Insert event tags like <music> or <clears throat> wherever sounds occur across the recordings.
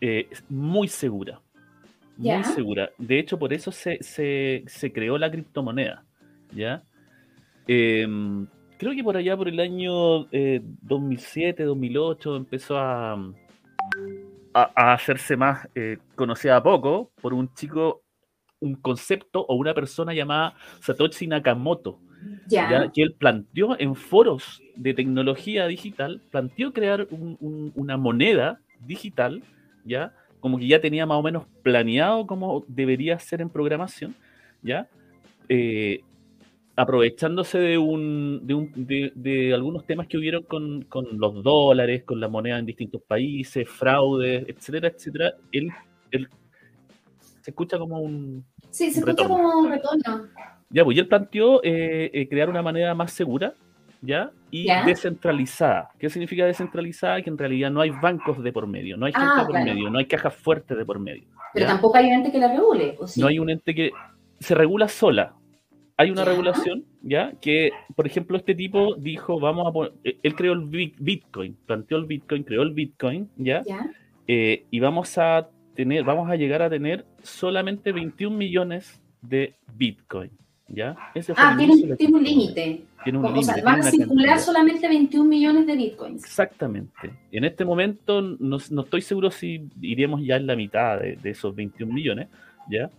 eh, es muy segura. Muy segura. De hecho, por eso se, se- se creó la criptomoneda. ¿Ya? Em, creo que por allá, por el año eh, 2007, 2008, empezó a, a, a hacerse más eh, conocida a poco por un chico, un concepto o una persona llamada Satoshi Nakamoto. ¿ya? que él planteó en foros de tecnología digital, planteó crear un- un- una moneda digital, ¿ya? Como que ya tenía más o menos planeado cómo debería ser en programación, ¿ya? Eh, aprovechándose de, un, de, un- de- de algunos temas que hubieron con, con los dólares, con la moneda en distintos países, fraudes, etcétera, etcétera, él, él se escucha como un, Sí, se un escucha retorno. como un retorno. ya, pues y él planteó eh, eh, crear una manera más segura, ¿ya? Y Ya. descentralizada. ¿Qué significa descentralizada? Que en realidad no hay bancos de por medio, no hay gente Ah, de por claro. medio, no hay cajas fuertes de por medio. Pero tampoco hay un ente que la regule, ¿o sí? No hay un ente que se regula sola. Hay una Ya. regulación, ¿ya? Que, por ejemplo, este tipo dijo, vamos a poner, eh, él creó el Bi- Bitcoin, planteó el Bitcoin, creó el Bitcoin, ¿ya? Ya. Eh, y vamos a tener, vamos a llegar a tener solamente 21 millones de Bitcoin, ¿ya? Ese Ah, tiene, tiene un límite. Tiene un O sea, límite, van a circular cantidad. solamente 21 millones de bitcoins. Exactamente. En este momento no, no estoy seguro si iremos ya en la mitad de, de esos 21 millones, ¿ya?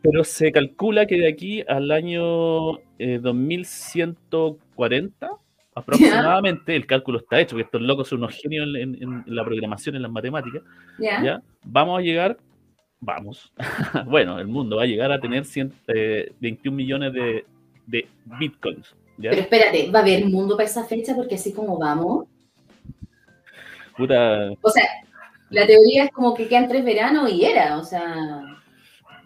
Pero se calcula que de aquí al año eh, 2140, aproximadamente, el cálculo está hecho, porque estos locos son unos genios en, en- en la programación, en las matemáticas, ¿Ya? ¿ya? Vamos a llegar, vamos, <laughs> bueno, el mundo va a llegar a tener 100, eh, 21 millones de, de bitcoins, ¿ya? Pero espérate, ¿va a haber mundo para esa fecha? Porque así como vamos. Puta, O sea, la teoría es como que quedan tres veranos y era. O sea,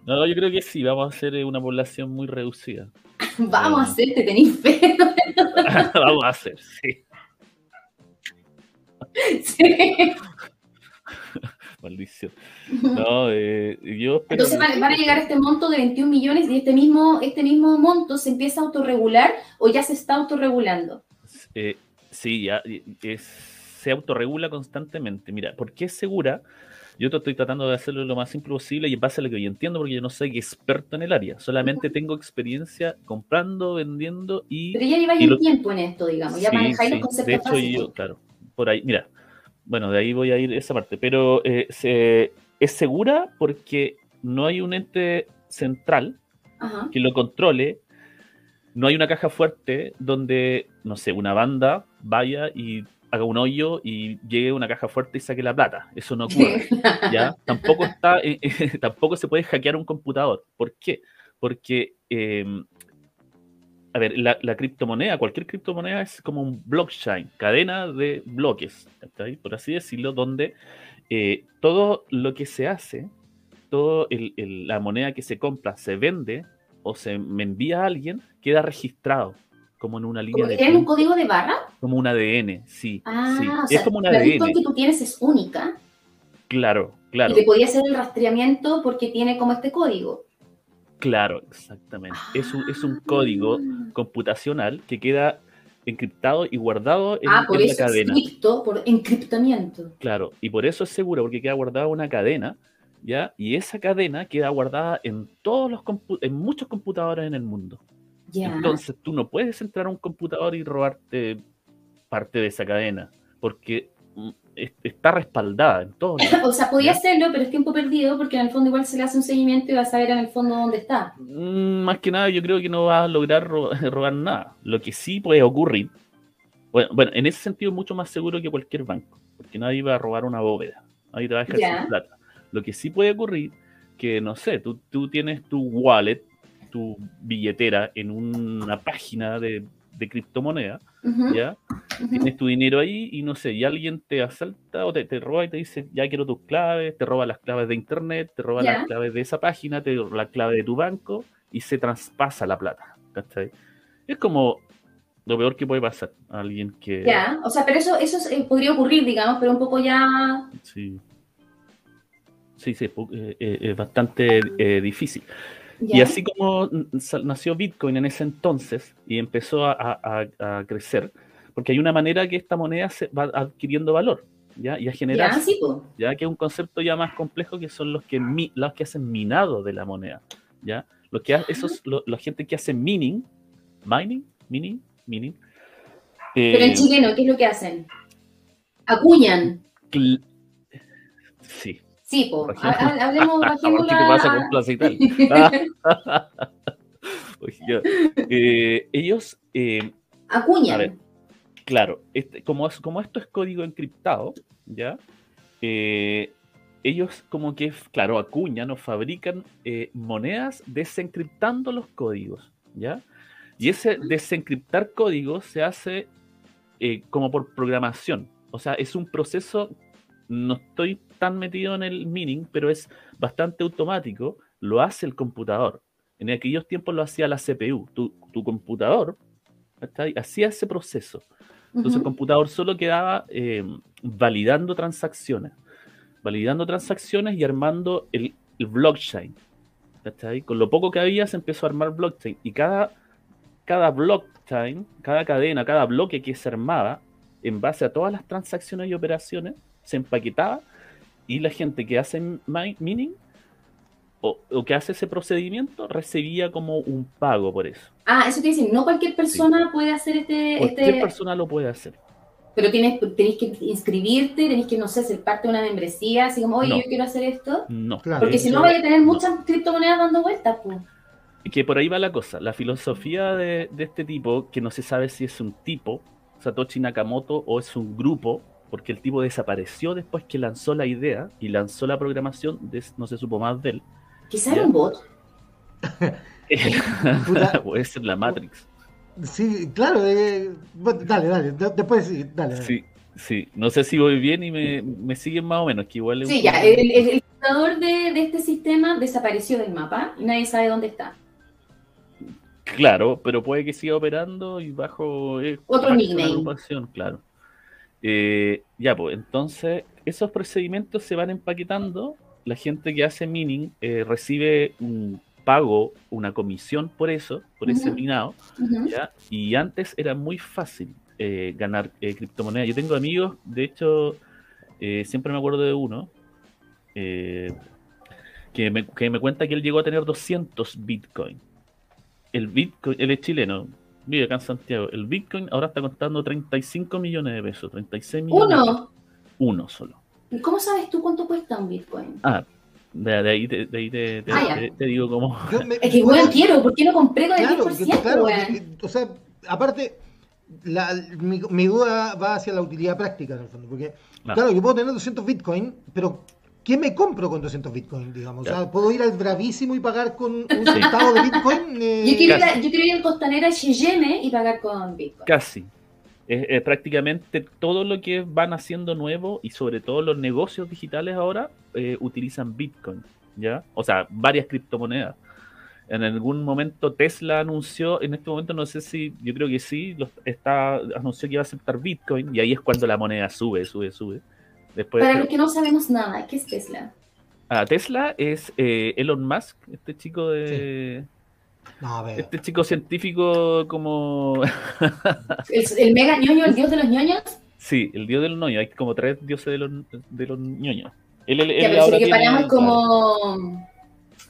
No, yo creo que sí, vamos a ser eh, una población muy reducida. <laughs> vamos a Eh. hacerte, tenéis fe. <laughs> vamos a hacer, sí, Sí. <laughs> maldición. No, eh, yo Entonces van, van a llegar a este monto de 21 millones y este mismo, este mismo monto se empieza a autorregular o ya se está autorregulando. eh, sí, ya, es- se autorregula constantemente. Mira, ¿por qué es segura? Yo te estoy tratando de hacerlo lo más simple posible y en base a lo que yo entiendo, porque yo no soy experto en el área, solamente tengo experiencia comprando, vendiendo y Pero ya lleváis un lo- tiempo en esto, digamos, ya Sí, manejáis sí. los conceptos De hecho, básicos. yo, claro, por ahí, mira, bueno, de ahí voy a ir esa parte, pero eh, se- es segura porque no hay un ente central Ajá. que lo controle, no hay una caja fuerte donde, no sé, una banda vaya y haga un hoyo y llegue una caja fuerte y saque la plata. Eso no ocurre. ¿ya? Tampoco, está, eh, eh, <laughs> tampoco se puede hackear un computador. ¿Por qué? Porque, eh, a ver, la, la criptomoneda, cualquier criptomoneda es como un blockchain, cadena de bloques, por así decirlo, donde eh, todo lo que se hace, toda la moneda que se compra, se vende o se me envía a alguien, queda registrado como en una línea ¿Como de tienen un código de barra? como un ADN, sí, Ah, sí. o es sea, como un la ADN, Bitcoin que tú tienes es única claro, claro. y te podía hacer el rastreamiento porque tiene como este código. Claro, exactamente. Es un, es un código Ah. computacional que queda encriptado y guardado en, Ah, por en la eso cadena. por encriptamiento. Claro, y por eso es seguro, porque queda guardada una cadena, ¿ya? Y esa cadena queda guardada en todos los en muchos computadores en el mundo. Ya. Entonces tú no puedes entrar a un computador y robarte parte de esa cadena, porque mm, está respaldada en lados. <laughs> O sea, podía hacerlo, pero es tiempo perdido porque en el fondo igual se le hace un seguimiento y va a saber en el fondo dónde está. Mm, Más que nada, yo creo que no va a lograr ro- <laughs> robar nada. Lo que sí puede ocurrir, bueno, bueno, en ese sentido es mucho más seguro que cualquier banco, porque nadie va a robar una bóveda, nadie te va a dejar sin plata. Lo que sí puede ocurrir, que no sé, tú, tú tienes tu wallet, tu billetera en una página de, de criptomoneda, Tienes tu dinero ahí y no sé, y alguien te asalta o te, te roba y te dice, ya quiero tus claves, te roba las claves de internet, te roba las claves de esa página, te roba la clave de tu banco y se traspasa la plata. ¿cachai? Es como lo peor que puede pasar a alguien que... Ya, o sea, pero eso, eso es- eh, podría ocurrir, digamos, pero un poco ya. Sí, sí, sí, es eh, eh, bastante eh, difícil. Y así como nació Bitcoin en ese entonces y empezó a, a- a- a crecer, porque hay una manera que esta moneda se va adquiriendo valor. ¿ya? y a generar, Ya, sí, ya que es un concepto ya más complejo que son los que, mi- los que hacen minado de la moneda. ¿ya? Los que ha- esos, lo- la gente que hace mining, mining, mining, mining. Pero en eh, chileno, ¿qué es lo que hacen? Acuñan. cl- sí. <laughs> Bajemos- ha- Hablemos, ¿Qué bajemos te pasa con <laughs> yo, eh, ellos, eh, ver. Acuñan. claro, este, como, es- como esto es código encriptado, ¿ya? Eh, ellos como que, claro, acuñan o fabrican eh, monedas desencriptando los códigos, ¿ya? Y ese desencriptar códigos se hace eh, como por programación. O sea, es un proceso, no estoy tan metido en el mining, pero es bastante automático, lo hace el computador. En aquellos tiempos lo hacía la CPU. Tu, tu computador hacía ese proceso. Entonces el computador solo quedaba eh, validando transacciones, validando transacciones y armando el, el blockchain. ¿cachai? Con lo poco que había se empezó a armar blockchain y cada, cada blockchain, cada cadena, cada bloque que se armaba en base a todas las transacciones y operaciones se empaquetaba y la gente que hace mi- mining o, o que hace ese procedimiento recibía como un pago por eso. Ah, eso te dicen, no cualquier persona puede hacer este, Cualquier este persona lo puede hacer. pero tienes, tenés que inscribirte, tenés que, no sé, ser parte de una membresía, así como, oye, No. yo quiero hacer esto. No. Claro. Porque si no, vaya a tener muchas criptomonedas dando vueltas, pues. Que por ahí va la cosa. La filosofía de, de este tipo, que no se sabe si es un tipo, Satoshi Nakamoto, o es un grupo, porque el tipo desapareció después que lanzó la idea y lanzó la programación, no se supo más de él. Quizá era un bot. <laughs> Puede ser la Matrix. Sí, claro. eh, bueno, dale, dale. de- Después sí, dale. dale. Sí, sí. No sé si voy bien y me, me siguen más o menos, que igual es un Sí, ya, el, el, el fundador de, de este sistema desapareció del mapa y nadie sabe dónde está. Claro, pero puede que siga operando y bajo eh, Otro nickname. claro. Eh, ya, pues entonces esos procedimientos se van empaquetando. La gente que hace mining eh, recibe un pago, una comisión por eso, por ese minado. Y antes era muy fácil eh, ganar criptomonedas. Yo tengo amigos, de hecho, siempre me acuerdo de uno, que, me, que me cuenta que él llegó a tener 200 Bitcoin. El Bitcoin, él es chileno, vive acá en Santiago. El Bitcoin ahora está costando 35 millones de pesos, 36 millones. de pesos. Uno. Uno solo. ¿Y ¿Cómo sabes tú cuánto cuesta un Bitcoin? Ah, de, de ahí, te, de ahí te, te- Ah, ya. te- te digo cómo. <laughs> Me- Es que, weón, quiero, ¿por qué no compré con el Claro, 10%, que- claro, weón? que- o sea, aparte, la- mi, mi duda va hacia la utilidad práctica, en el fondo, porque, Ah. claro, yo puedo tener 200 Bitcoin, pero ¿qué me compro con 200 Bitcoin, digamos? O sea, Claro. ¿puedo ir al bravísimo y pagar con un centavo de Bitcoin? <laughs> Eh, Yo quiero, ir a, yo quiero ir al Costanera Cheyenne y pagar con Bitcoin. Casi. Es, es prácticamente todo lo que van haciendo nuevo y sobre todo los negocios digitales ahora eh, utilizan Bitcoin, ¿ya? O sea, varias criptomonedas. En algún momento Tesla anunció, en este momento no sé si, yo creo que sí, los- está, anunció que iba a aceptar Bitcoin y ahí es cuando la moneda sube, sube, sube. Después, Para los que no sabemos nada, ¿qué es Tesla? Ah, Tesla es eh, Elon Musk, este chico de... No, a ver. Este chico científico como... <laughs> ¿El, el mega ñoño, el dios de los ñoños? Sí, el dios de los ñoños. Hay como tres dioses de los, de los ñoños. Él, él- Ya, él pero si ahora le tiene- como...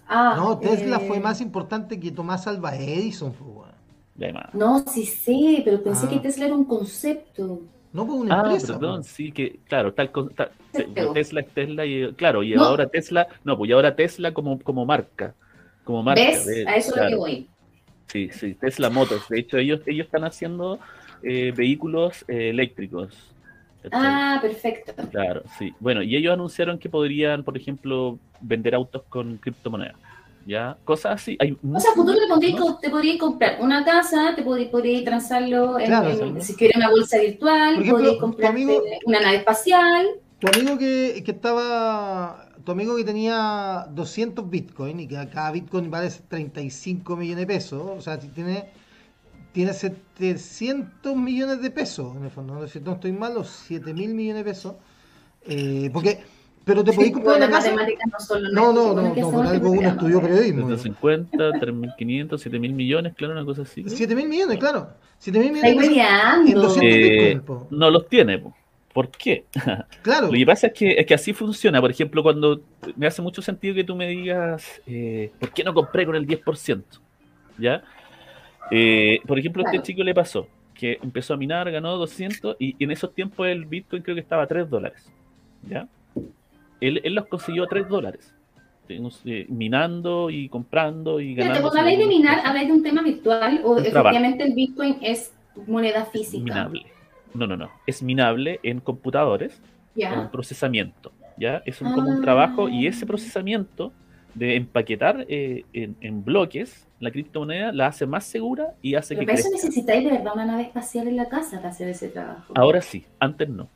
Ah, No, Tesla eh, fue más importante que Tomás Alva Edison, pues, hay más. No, sí sé, pero pensé Ah. que Tesla era un concepto. No por una Ah, empresa. perdón, weón. sí que, claro, tal con- ta- Se te- pegó. Tesla es Tesla y claro, y No. ahora Tesla, no, pues y ahora Tesla como, como marca, como marca. ¿Ves? de- A eso es lo que claro, voy. Sí, sí, Tesla Motors. De hecho, ellos, ellos están haciendo eh, vehículos eh, eléctricos. Ah, perfecto. Claro, sí. Bueno, y ellos anunciaron que podrían, por ejemplo, vender autos con criptomonedas. ¿Ya? Cosas así. Hay O sea, a futuro te, podrías, ¿no? te podrías comprar una casa, te podrías, podrías transarlo en, Claro, en- si quieres una bolsa virtual, ejemplo, podrías amigo- una nave espacial. Tu amigo que, que estaba. Tu amigo que tenía 200 Bitcoin y que cada Bitcoin vale 35 millones de pesos. O sea, si tiene, tiene 700 millones de pesos en el fondo. No, si no estoy mal, los 7 mil millones de pesos. Eh, porque, pero te podéis comprar Bueno, una casa. matemáticas no son lo No, no, no, no, hacemos por algo uno estudió periodismo. 250, 3.500, 7.000 millones, claro, una cosa así. creo. 7 mil millones, claro. 7 mil Estáis millones hueveando. 200 Eh, Bitcoin, po. no los tiene, po. ¿Por qué? <laughs> Claro. Lo que pasa es que, es que así funciona. Por ejemplo, cuando me hace mucho sentido que tú me digas, eh, ¿por qué no compré con el 10%? ¿Ya? Eh, por ejemplo, a este Claro. chico le pasó que empezó a minar, ganó 200 y, y en esos tiempos el Bitcoin creo que estaba a 3 dólares. ¿Ya? Él, él los consiguió a 3 dólares. Eh, minando y comprando y ganando. cuando habláis de minar, habláis de un tema virtual o trabajo. efectivamente el Bitcoin es moneda física. minable. No, no, no. Es minable en computadores con Ya. procesamiento. ¿ya? Es un, como un Ah. trabajo y ese procesamiento de empaquetar eh, en, en bloques la criptomoneda la hace más segura y hace Pero que para eso necesitáis de verdad una nave espacial en la casa para hacer ese trabajo. Ahora sí, antes no.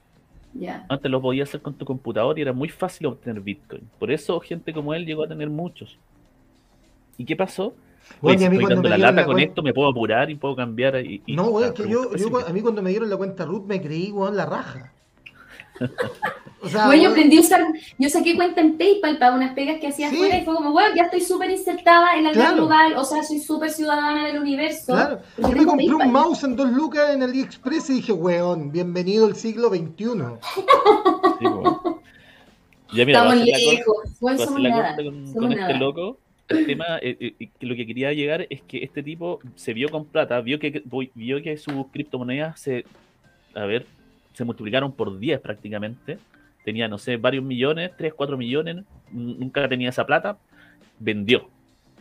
Antes lo podías hacer con tu computador y era muy fácil obtener Bitcoin. Por eso gente como él llegó a tener muchos. ¿Y qué pasó? Bueno, Oye, a mí estoy cuando dando me la lata la con esto, me puedo apurar y puedo cambiar. Y, y- No, güey, la que yo, a mí cuando me dieron la cuenta root me creí, weón, la raja. <laughs> O sea, Bueno, yo aprendí a usar, yo saqué cuenta en PayPal para unas pegas que hacía Sí. afuera y fue como, bueno, ya estoy súper insertada en la Claro. red global, o sea, soy súper ciudadana del universo. Claro, yo me compré un mouse en dos lucas en AliExpress y dije, weón, bienvenido al siglo XXI. <laughs> Sí, bueno. Ya, mira, Estamos lejos, bueno, somos nada. corta con, somos con este loco, el tema, eh, eh, eh, lo que quería llegar es que este tipo se vio con plata, vio que vio que sus criptomonedas se, a ver, se multiplicaron por 10 prácticamente. Tenía, no sé, varios millones, 3, 4 millones, nunca tenía esa plata, vendió,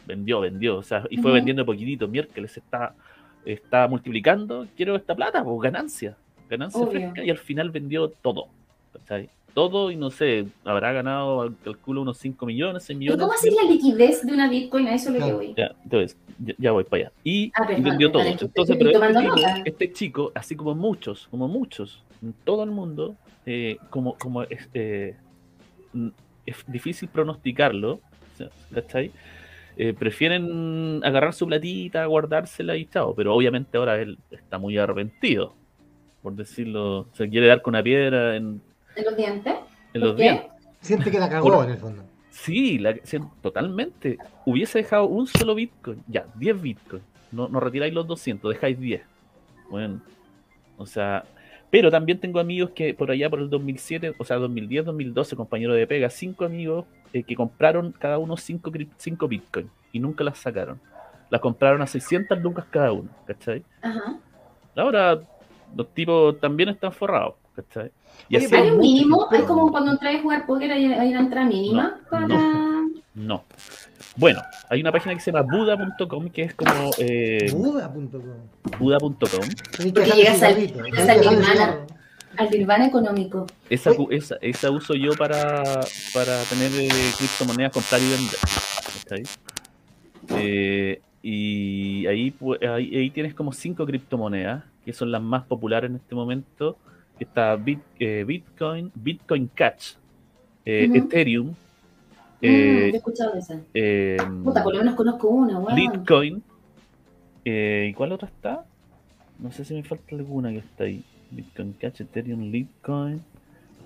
vendió, vendió, o sea, y fue Ujú. vendiendo de poquitito, miércoles se está, está multiplicando, quiero esta plata, pues ganancia, ganancia Obvio. fresca, y al final vendió todo, ¿cachai? Todo y no sé, habrá ganado, calculo, unos 5 millones, 6 ¿Y millones. cómo hacer la liquidez de una Bitcoin? A eso es lo que Claro. voy. Ya, entonces, ya, ya voy para allá. Y, Ah, vendió todo. Entonces, pero este chico, este chico, así como muchos, como muchos, en todo el mundo, eh, como, como es, eh, es difícil pronosticarlo, ¿cachai? Eh, prefieren agarrar su platita, guardársela y chao. Pero obviamente ahora él está muy arrepentido, por decirlo. Se quiere dar con una piedra en, ¿En los dientes? en ¿Por los dientes. Siente que la cagó Por- en el fondo. Sí, la- totalmente. Hubiese dejado un solo Bitcoin, ya, 10 Bitcoin. No, no retiráis los 200, dejáis 10. Bueno, o sea, pero también tengo amigos que por allá por el 2007, o sea, 2010, 2012, compañeros de pega, cinco amigos eh, que compraron cada uno 5 cinco Bitcoin y nunca las sacaron. Las compraron a 600 lucas cada uno, ¿cachai? Ajá. Ahora los tipos también están forrados, ¿cachai? Y Oye, así ¿Hay un mínimo? ¿Hay como cuando entras a jugar póker hay, hay una entrada mínima No, para...? No. Bueno, hay una página que se llama buda.com que es como eh, Buda.com. buda.com. Llegas al- al Nirvana. cigarro. Al nirvana económico. Esa, cu- esa, esa uso yo para, para tener eh, criptomonedas, comprar y vender. ¿cachai? Eh, y ahí, pu- ahí, ahí tienes como cinco criptomonedas, que son las más populares en este momento. Está Bit- eh, Bitcoin, Bitcoin Cash, eh. Ethereum, eh, he escuchado de esa. eh, Puta, por lo menos conozco una, weón. Litecoin. Eh, ¿Y cuál otra está? No sé si me falta alguna que está ahí. Bitcoin Cash, Ethereum, Litecoin,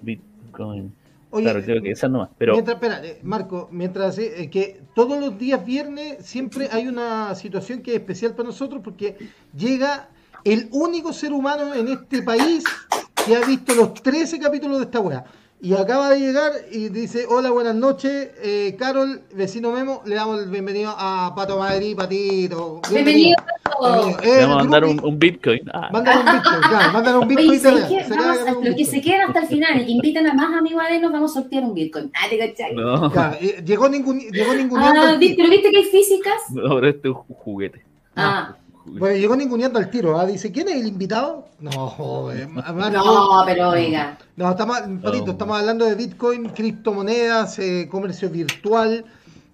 Bitcoin. Oye, claro, creo que esas nomás. Pero Mientras, espera, eh, Marco, mientras eh, que todos los días viernes siempre hay una situación que es especial para nosotros porque llega el único ser humano en este país que ha visto los 13 capítulos de esta weá. Y acaba de llegar y dice, hola, buenas noches, eh, Carol, vecino Memo, le damos el bienvenido a Pato Madrid, Patito. Bienvenido le Eh, vamos a mandar un, Bitcoin. Ah, Mándale un Bitcoin, claro, mándale un Bitcoin. Oye, y te ¿sabes vea. qué? Se Vamos a- los que Bitcoin. se queden hasta el final y que inviten a más amigos a nos vamos a sortear un Bitcoin. Ah, ¿te cachai? no, Claro, eh, llegó ningún llegó ninguneando Ah, pero viste que hay físicas. no, pero este es un juguete. Ah. Bueno, llegó ninguneando al tiro, ¿ah? Dice, ¿quién es el invitado? No, joder, no, pero oiga. No, estamos, Patito, estamos hablando de Bitcoin, criptomonedas, eh, comercio virtual.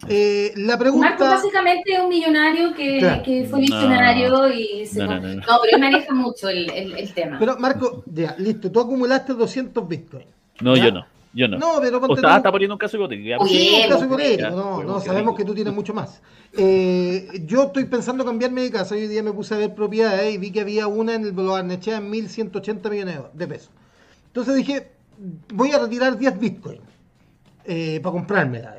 Eh, la pregunta... Marco básicamente es un millonario que, Claro. que fue No. millonario y se... No, No, no, no, no. pero él maneja mucho el, el, el tema. Pero, Marco, ya, listo, tú acumulaste 200 Bitcoin. No, ¿Ya? yo no. Yo no. No, pero o ponte está, tú- está poniendo un caso hipotético. ya, Oye, Sí, un caso hipotético, ya, no, pues, no, sabemos que tú tienes mucho más. Eh, yo estoy pensando cambiarme de casa. Hoy día me puse a ver propiedades y vi que había una en el Barnechea en 1180 millones de pesos. Entonces dije, voy a retirar 10 Bitcoin eh, para comprármela.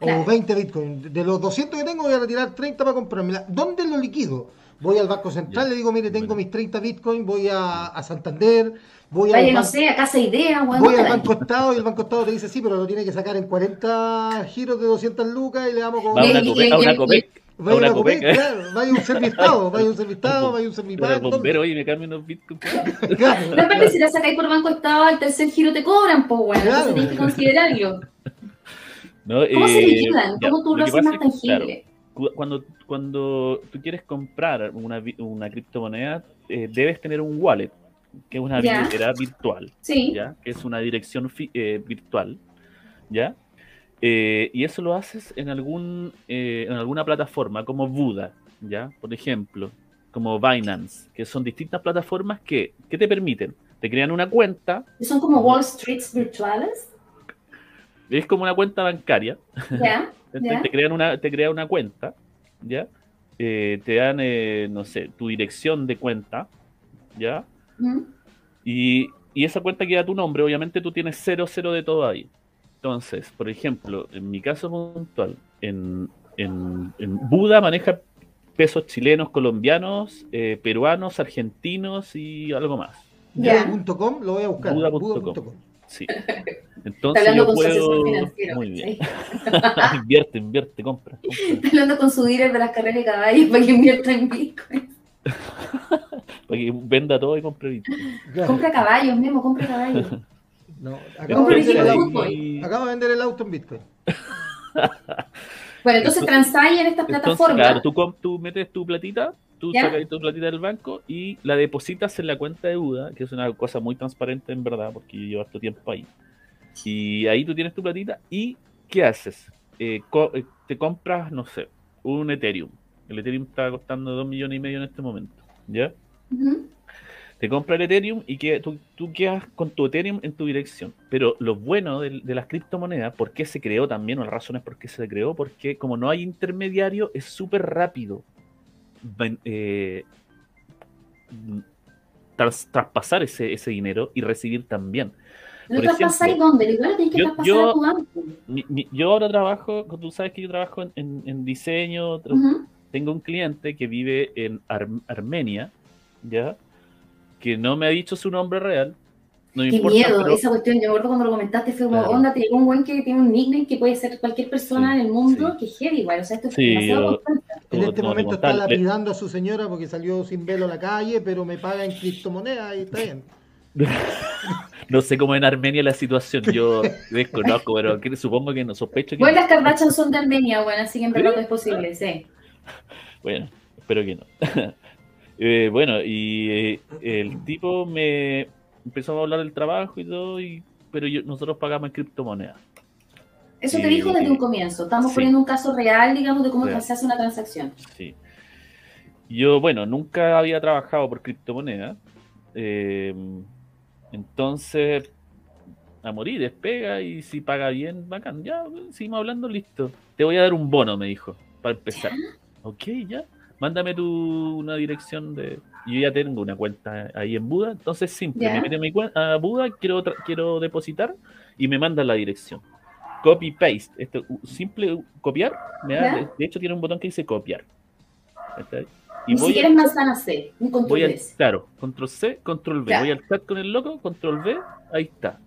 O Claro. 20 Bitcoin. De los 200 que tengo voy a retirar 30 para comprármela. ¿Dónde lo liquido? Voy al Banco Central, Ya. le digo, mire, tengo Bueno. mis 30 Bitcoin, voy a, a Santander, voy, Vaya, al, no sé, a Casa Idea, weón. voy al Banco Estado y el Banco Estado te dice, sí, pero lo tiene que sacar en 40 giros de 200 lucas y le damos como... Va a una Copec, a una Copec, Vaya una una Copec, ¿eh? claro, vaya un servistado, vaya un servistado, vaya un Pero servipago. el bombero, oye, me cambio unos bitcoins. <laughs> Claro, No, aparte, si la sacáis por Banco Estado, al tercer giro te cobran, pues, bueno. Claro. Entonces tienes que considerarlo. ¿no? ¿Cómo se Eh, liquidan? ya, ¿Cómo tú lo haces más es que, claro, tangible? cu- cuando, cuando tú quieres comprar una, una criptomoneda, eh, debes tener un wallet, que es una Ya. billetera virtual, Sí. ¿ya? Que es una dirección eh, virtual, ¿ya? Eh, y eso lo haces en, algún, eh, en alguna plataforma como Buda, ¿ya? Por ejemplo, como Binance, que son distintas plataformas que, que te permiten, te crean una cuenta, Son como Wall Streets virtuales. es como una cuenta bancaria, Ya. <laughs> Entonces te crean una, te crean una cuenta, ¿ya? Te dan, no sé, tu dirección de cuenta, ¿ya? Y, y esa cuenta queda a tu nombre, obviamente tú tienes cero, cero de todo ahí. Entonces, por ejemplo, en mi caso puntual, en, en, en Buda maneja pesos chilenos, colombianos, eh, peruanos, argentinos y algo más. Buda.com, lo voy a buscar. Buda.com. Buda.com. Sí. Está Entonces hablando yo con su asesor puedo... financiero. Muy bien. Sí. <laughs> invierte, invierte, compra. compra. Está hablando con su dealer de las carreras de caballos para que invierta en Bitcoin. <laughs> Para que venda todo y compre Bitcoin. Claro. Compra caballos, Memo, compra caballos. <laughs> No, acabo, de vender el auto, acabo de vender el auto en Bitcoin. <laughs> Bueno, entonces transáis en estas plataformas. claro, tú, tú metes tu platita, tú ¿Ya? sacas tu platita del banco y la depositas en la cuenta de Buda, que es una cosa muy transparente en verdad, porque llevas tu tiempo ahí. Y ahí tú tienes tu platita y ¿qué haces? Eh, co- eh, te compras, no sé, un Ethereum. El Ethereum está costando 2 millones y medio en este momento, ¿ya? Te compras el Ethereum y que tú, tú quedas con tu Ethereum en tu dirección. Pero lo bueno de, de las criptomonedas, ¿por qué se creó también? O las razones por qué se creó, porque como no hay intermediario, es súper rápido eh, tras- traspasar ese, ese dinero y recibir también. ¿Lo traspasáis dónde? Igual tenés que yo- traspasar yo- a tu banco. Mi- mi- yo ahora trabajo, tú sabes que yo trabajo en, en- en diseño, tengo un cliente que vive en Ar- Armenia, ¿ya? Que no me ha dicho su nombre real. No Qué importa, miedo, pero- esa cuestión, yo me acuerdo cuando lo comentaste, fue como, Claro. onda, te llegó un buen que tiene un nickname que puede ser cualquier persona Sí, en el mundo, sí. que heavy igual, o sea, esto es Sí, demasiado yo- constante. En este momento está lapidando a su señora porque salió sin velo a la calle, pero me paga en criptomonedas y está bien. <laughs> No sé cómo en Armenia la situación, yo <laughs> desconozco, pero supongo que no sospecho que. Bueno, no. las Kardashian son de Armenia, bueno, así que en verdad es posible, sí. <laughs> Bueno, espero que no. Eh, bueno, y eh, el tipo me empezó a hablar del trabajo y todo, y, pero yo, nosotros pagamos en criptomonedas. Eso te dijo desde un comienzo. Estamos Sí. poniendo un caso real, digamos, de cómo Real. se hace una transacción. Sí. Yo, bueno, nunca había trabajado por criptomonedas. eh, entonces, a morir, despega y si paga bien, bacán. Ya, seguimos hablando, listo. Te voy a dar un bono, me dijo, para empezar. Ok, ya. Mándame tu una dirección de. Yo ya tengo una cuenta ahí en Buda, entonces simple. Me meto mi cuenta a Buda, quiero, quiero depositar y me manda la dirección. Copy paste. Esto, simple copiar. Me da- Ya. de, hecho, tiene un botón que dice copiar. ¿Cachai? Y Ni voy siquiera a, es manzana C, un control voy S. claro, control C, control V. Voy al chat con el loco, control V, ahí está.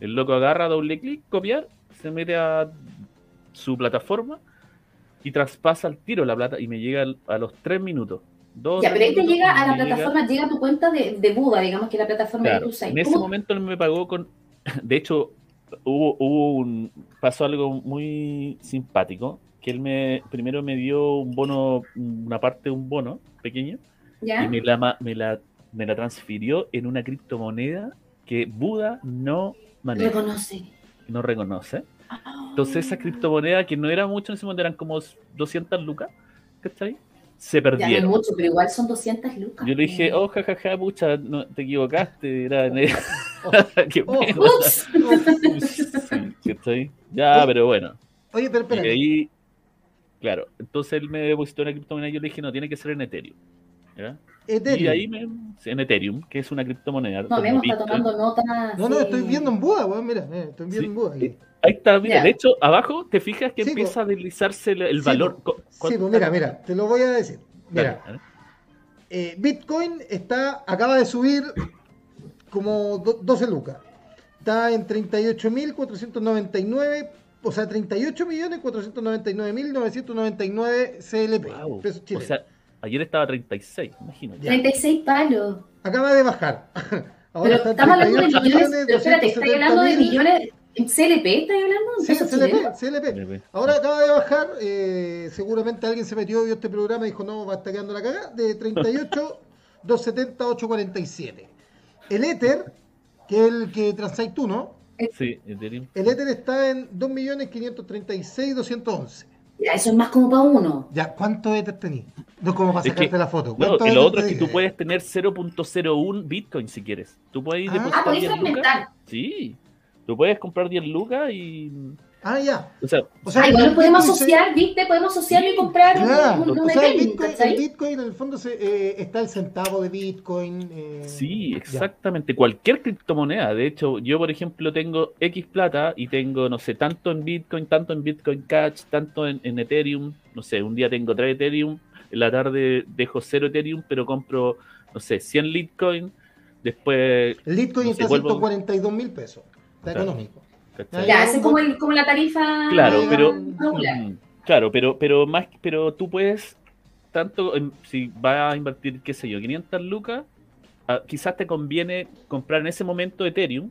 El loco agarra, doble clic, copiar, se mete a su plataforma y traspasa al tiro la plata y me llega a los tres minutos. Dos, Ya, pero ahí te llega a la llega- plataforma, llega a tu cuenta de, de Buda, digamos que es la plataforma Claro, que tú usas. en ese ¿Cómo- momento él me pagó con. <laughs> De hecho, hubo, hubo un. Pasó algo muy simpático. Que él me. Primero me dio un bono, una parte de un bono pequeño. ¿Ya? Y me la, me la, me la transfirió en una criptomoneda que Buda no maneja, Reconoce. no reconoce. Entonces, esa criptomoneda, que no era mucho en ese momento, eran como 200 lucas, ¿cachai? Se Ya no perdieron. mucho, pero igual son 200 lucas. Yo le dije, oh, jajaja, pucha, no, te equivocaste, era <laughs> en el- <laughs> Qué Oh. Ups. <laughs> Sí, ¿cachai? Ya, pero bueno. Oye, pero Y espera, ahí, claro, entonces él me depositó una criptomoneda y yo le dije, no, tiene que ser en Ethereum. Ethereum. Y ahí me, en Ethereum, que es una criptomoneda. No, está tomando notas. No, no, sí. estoy viendo en Buda, weón, mira, mira, estoy viendo Sí. en Buda. aquí. Ahí está, mira, de hecho, abajo te fijas que Sí, empieza a deslizarse el, el Sí, valor. po. Co- Sí, pues mira, mira, te lo voy a decir. Mira, Dale, ¿eh? eh, Bitcoin está, acaba de subir como 12 lucas. Está en 38.499, o sea, 38.499.999 CLP. Wow. O sea, ayer estaba 36, imagínate. 36 palos. Acaba de bajar. <laughs> Ahora pero estamos hablando de millones, pero espérate, ¿estás hablando de millones? ¿CLP estás hablando? Sí, CLP, CLP. Ahora acaba de bajar, eh, seguramente alguien se metió, vio este programa y dijo, no, va a estar quedando la cagada, de 38, 270, 847. El Ether, que es el que transáis tú, ¿no? Sí, Ethereum. El Ether está en 2.536.211. Ya, eso es más como para uno. Ya, ¿cuánto Ether tenías? No como para sacarte la foto. No, y lo otro es que tú puedes tener 0.01 Bitcoin si quieres. Tú puedes ah, ah podéis fragmentar. Sí. Tú puedes comprar 10 lucas y Ah, ya. O sea, o sea igual podemos asociar, ¿viste? Podemos asociar y comprar un, un, o sea, el Bitcoin, el Bitcoin, en el fondo se, eh, está el centavo de Bitcoin. Eh, sí, exactamente. Cualquier criptomoneda. De hecho, yo, por ejemplo, tengo X plata y tengo, no sé, tanto en Bitcoin, tanto en Bitcoin Cash, tanto en, en Ethereum. No sé, un día tengo 3 Ethereum, en la tarde dejo 0 Ethereum, pero compro, no sé, 100 Litecoin. Después. El Litecoin está a 142 mil pesos. Está económico. Ya, es como, como la tarifa claro, pero, mm, Claro, pero, pero más, pero tú puedes, tanto si vas a invertir, qué sé yo, 500 lucas, ah, quizás te conviene comprar en ese momento Ethereum,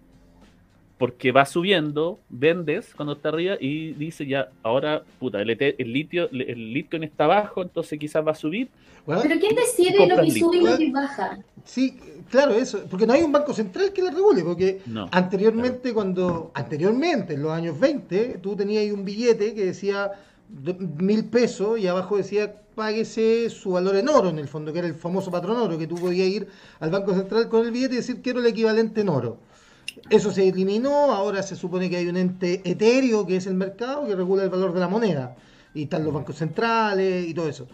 porque va subiendo, vendes cuando está arriba y dice ya, ahora, puta, el, el litio, el Bitcoin está abajo, entonces quizás va a subir. Pero ¿quién decide lo que sube y lo que baja? Sí, claro, eso, porque no hay un banco central que le regule, porque anteriormente, cuando, anteriormente, en los años 20, tú tenías un billete que decía mil pesos y abajo decía páguese su valor en oro, en el fondo, que era el famoso patrón oro, que tú podías ir al Banco Central con el billete y decir quiero el equivalente en oro. Eso se eliminó, ahora se supone que hay un ente etéreo que es el mercado que regula el valor de la moneda. Y están los bancos centrales y todo eso.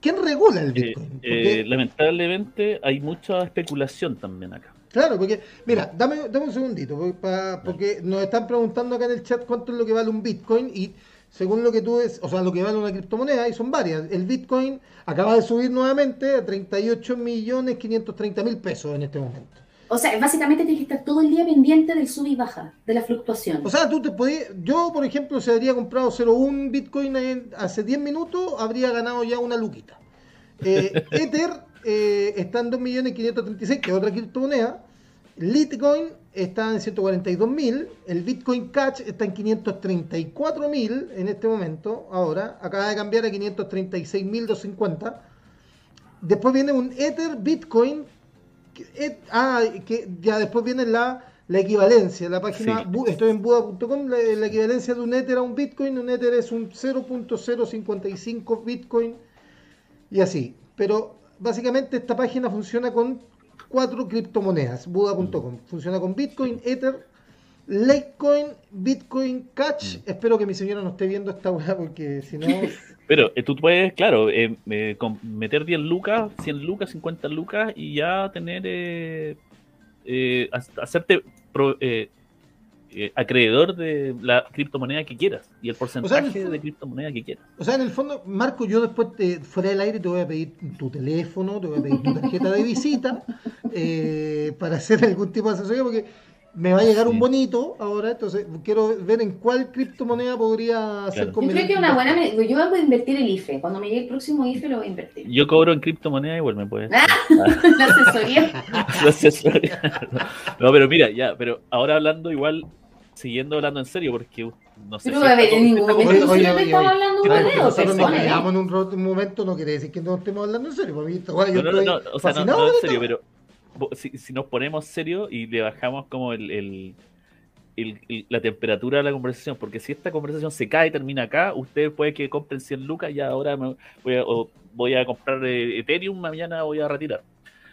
¿Quién regula el Bitcoin? Eh, lamentablemente hay mucha especulación también acá. Claro, porque, mira, dame, dame un segundito, porque, nos están preguntando acá en el chat cuánto es lo que vale un Bitcoin y según lo que tú ves, o sea, lo que vale una criptomoneda, y son varias. El Bitcoin acaba de subir nuevamente a 38 millones 530 mil pesos en este momento. O sea, básicamente tienes que estar todo el día pendiente del sub y baja, de la fluctuación. O sea, tú te podías, yo por ejemplo, si habría comprado 0.1 Bitcoin hace 10 minutos, habría ganado ya una luquita. Eh, <laughs> Ether eh, está en 2.536.000, que es otra criptomoneda. Litecoin está en 142.000. El Bitcoin Cash está en 534.000 en este momento. Ahora, acaba de cambiar a 536.250. Después viene un Ether Bitcoin ah, que ya después viene la, la equivalencia. La página, estoy en Buda.com, la, equivalencia de un Ether a un Bitcoin. Un Ether es un 0.055 Bitcoin y así. Pero básicamente esta página funciona con cuatro criptomonedas. Buda.com. Funciona con Bitcoin, Ether, Litecoin, Bitcoin, Cash. Mm. Espero que mi señora no esté viendo esta weá porque si no. <laughs> Pero eh, tú puedes, claro, eh, meter 10 lucas, 100 lucas, 50 lucas y ya tener. Eh, hacerte acreedor de la criptomoneda que quieras y el porcentaje de criptomoneda que quieras. O sea, en el fondo, Marco, yo después fuera del aire te voy a pedir tu teléfono, te voy a pedir tu tarjeta de visita <laughs> para hacer algún tipo de asesoría porque me va a llegar un bonito ahora, entonces quiero ver en cuál criptomoneda podría ser conveniente. Yo creo que una buena, yo voy a invertir el IFE, cuando me llegue el próximo IFE lo voy a invertir. Yo cobro en criptomoneda igual me puede. Ah, <laughs> la asesoría. <laughs> la asesoría. No, pero mira, ya, pero ahora hablando igual, siguiendo hablando en serio, porque no sé. Pero si a ver, en ningún momento oye, oye, oye, estaba hablando de Nosotros nos quedamos en un, momento, no quiere decir que no estemos hablando en serio. Porque, yo no, no, no, o sea, no, no en serio, pero si, nos ponemos serio y le bajamos como el, la temperatura de la conversación, porque si esta conversación se cae y termina acá, ustedes puede que compren 100 lucas y ahora voy, a, voy a comprar eh, Ethereum, mañana voy a retirar.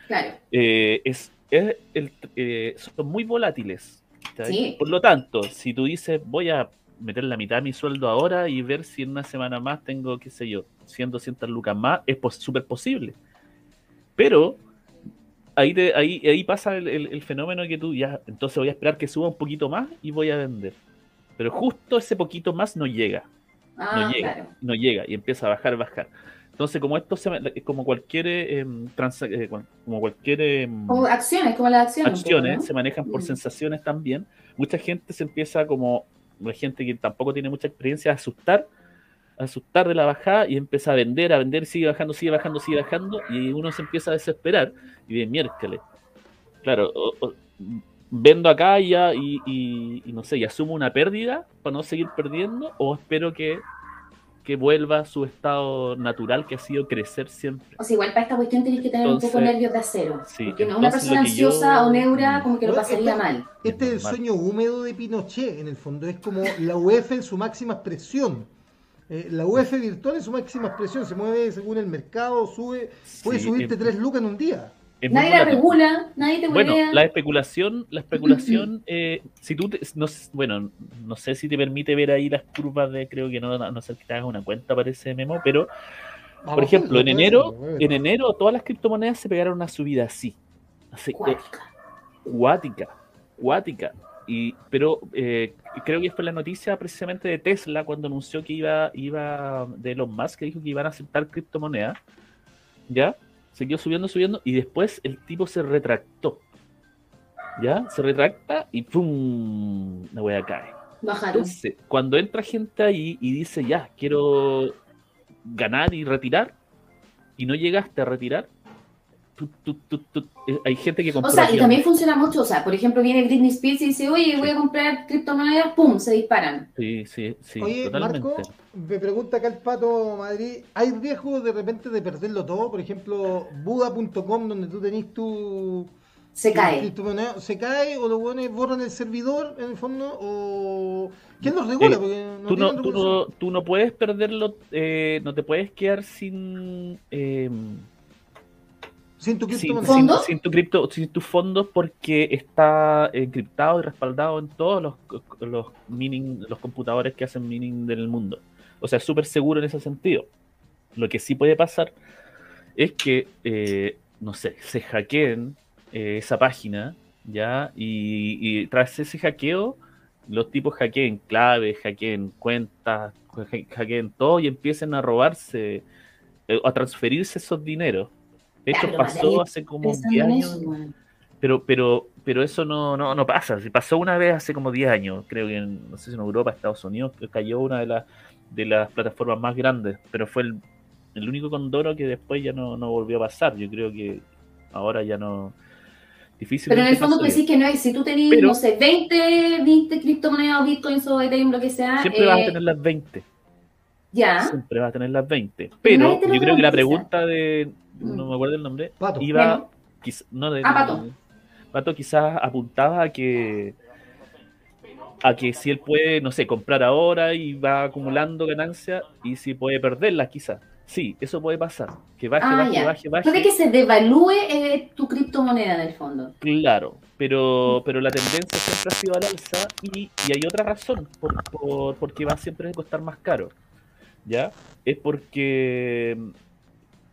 Claro. Eh, es, es el, eh, son muy volátiles. Por lo tanto, si tú dices, voy a meter la mitad de mi sueldo ahora y ver si en una semana más tengo, qué sé yo, 100, 200 lucas más, es súper posible. Pero ahí, ahí, ahí pasa el, fenómeno que tú ya, entonces voy a esperar que suba un poquito más y voy a vender. Pero justo ese poquito más no llega. no ah, llega, no llega y empieza a bajar, bajar. Entonces, como esto se, como cualquier eh, eh como cualquier em, como acciones, como las acciones, acciones se manejan por Mm. sensaciones también. Mucha gente se empieza como la gente que tampoco tiene mucha experiencia a asustar, asustar de la bajada y empieza a vender, a vender, sigue bajando, sigue bajando, sigue bajando y uno se empieza a desesperar y de miércoles. Claro, o- o- vendo acá y ya y, y- y no sé, y asumo una pérdida para no seguir perdiendo o espero que que vuelva a su estado natural que ha sido crecer siempre. O sea, igual para esta cuestión tenés que tener un poco nervios de acero. sí, porque una persona yo- ansiosa o neura Mm. como que lo pasaría este- mal. Este es el sueño húmedo de Pinochet, en el fondo. Es como la UEF en su máxima expresión. Eh, la UEF virtual en su máxima expresión. Se mueve según el mercado, sube. Puede Sí, subirte es- tres lucas en un día. es Nadie la regula, nadie te Bueno, la especulación, la especulación, <clears throat> eh, si tú, te- no, bueno, no sé si te permite ver ahí las curvas de, creo que no, a no ser que te hagas una cuenta para ese memo, pero, por ejemplo, en enero, en enero todas las criptomonedas se pegaron una subida así, así, eh, cuática, cuática. Y, pero eh, creo que fue la noticia precisamente de Tesla cuando anunció que iba, iba de Elon Musk, que dijo que iban a aceptar criptomonedas, ¿ya? Siguió subiendo, subiendo, y después el tipo se retractó, ¿ya? Se retracta y ¡pum! La wea cae. Bajaron. Entonces, cuando entra gente ahí y dice, ya, quiero ganar y retirar, y no llegaste a retirar, eh, hay gente que O compró sea, y también funciona mucho, o sea, por ejemplo, viene Britney Spears y dice, oye, voy a comprar criptomonedas, pum, se disparan. Sí, sí, sí, Oye, totalmente. Marco, me pregunta acá el Pato Madrid, ¿hay riesgo de repente de perderlo todo? Por ejemplo, Buda.com, donde tú tenés tu... Se tu cae. ¿Se cae o los buenos borran el servidor en el fondo? ¿O quién los regula? Eh, Porque no tú, no, tú, no, tú no puedes perderlo, eh, no te puedes quedar sin, eh, Sin tu sin, criptomoneda. sin- ¿Fondos? sin tu cripto, sin tus fondos porque está encriptado y respaldado en todos los, los mining, los computadores que hacen mining del mundo. O sea, es súper seguro en ese sentido. Lo que sí puede pasar es que, eh, no sé, se hackeen eh, esa página, ¿ya? Y, y tras ese hackeo, los tipos hackeen claves, hackeen cuentas, ha- hackeen todo y empiecen a robarse, eh, a transferirse esos dineros. De hecho, Claro, pasó hace como Pensando 10 en años, eso, pero, pero, pero eso no, no, no pasa. Si pasó una vez hace como 10 años, creo que en, no sé si en Europa, Estados Unidos, cayó una de las de las plataformas más grandes, pero fue el, el único condoro que después ya no, no volvió a pasar. Yo creo que ahora ya no. Difícil. Pero en el fondo tú decís que no hay, si tú tenés, no sé, 20, 20 criptomonedas o bitcoins o Ethereum, lo que sea, Siempre vas a eh, tener las 20. ya, Siempre vas a tener las 20. Nadie Pero yo creo que la pregunta de. No Mm. me acuerdo el nombre. Pato. Iba. No, de- Ah, Pato. Pato quizás apuntaba a que. A que si él puede, no sé, comprar ahora y va acumulando ganancias y si puede perderlas, quizás. Sí, eso puede pasar. Que baje, Ah, baje, ya. baje, baje. puede que se devalúe eh, tu criptomoneda en el fondo. Claro, pero, pero la tendencia siempre ha sido al alza y, y hay otra razón por, por, porque va siempre a costar más caro. ¿Ya? Es porque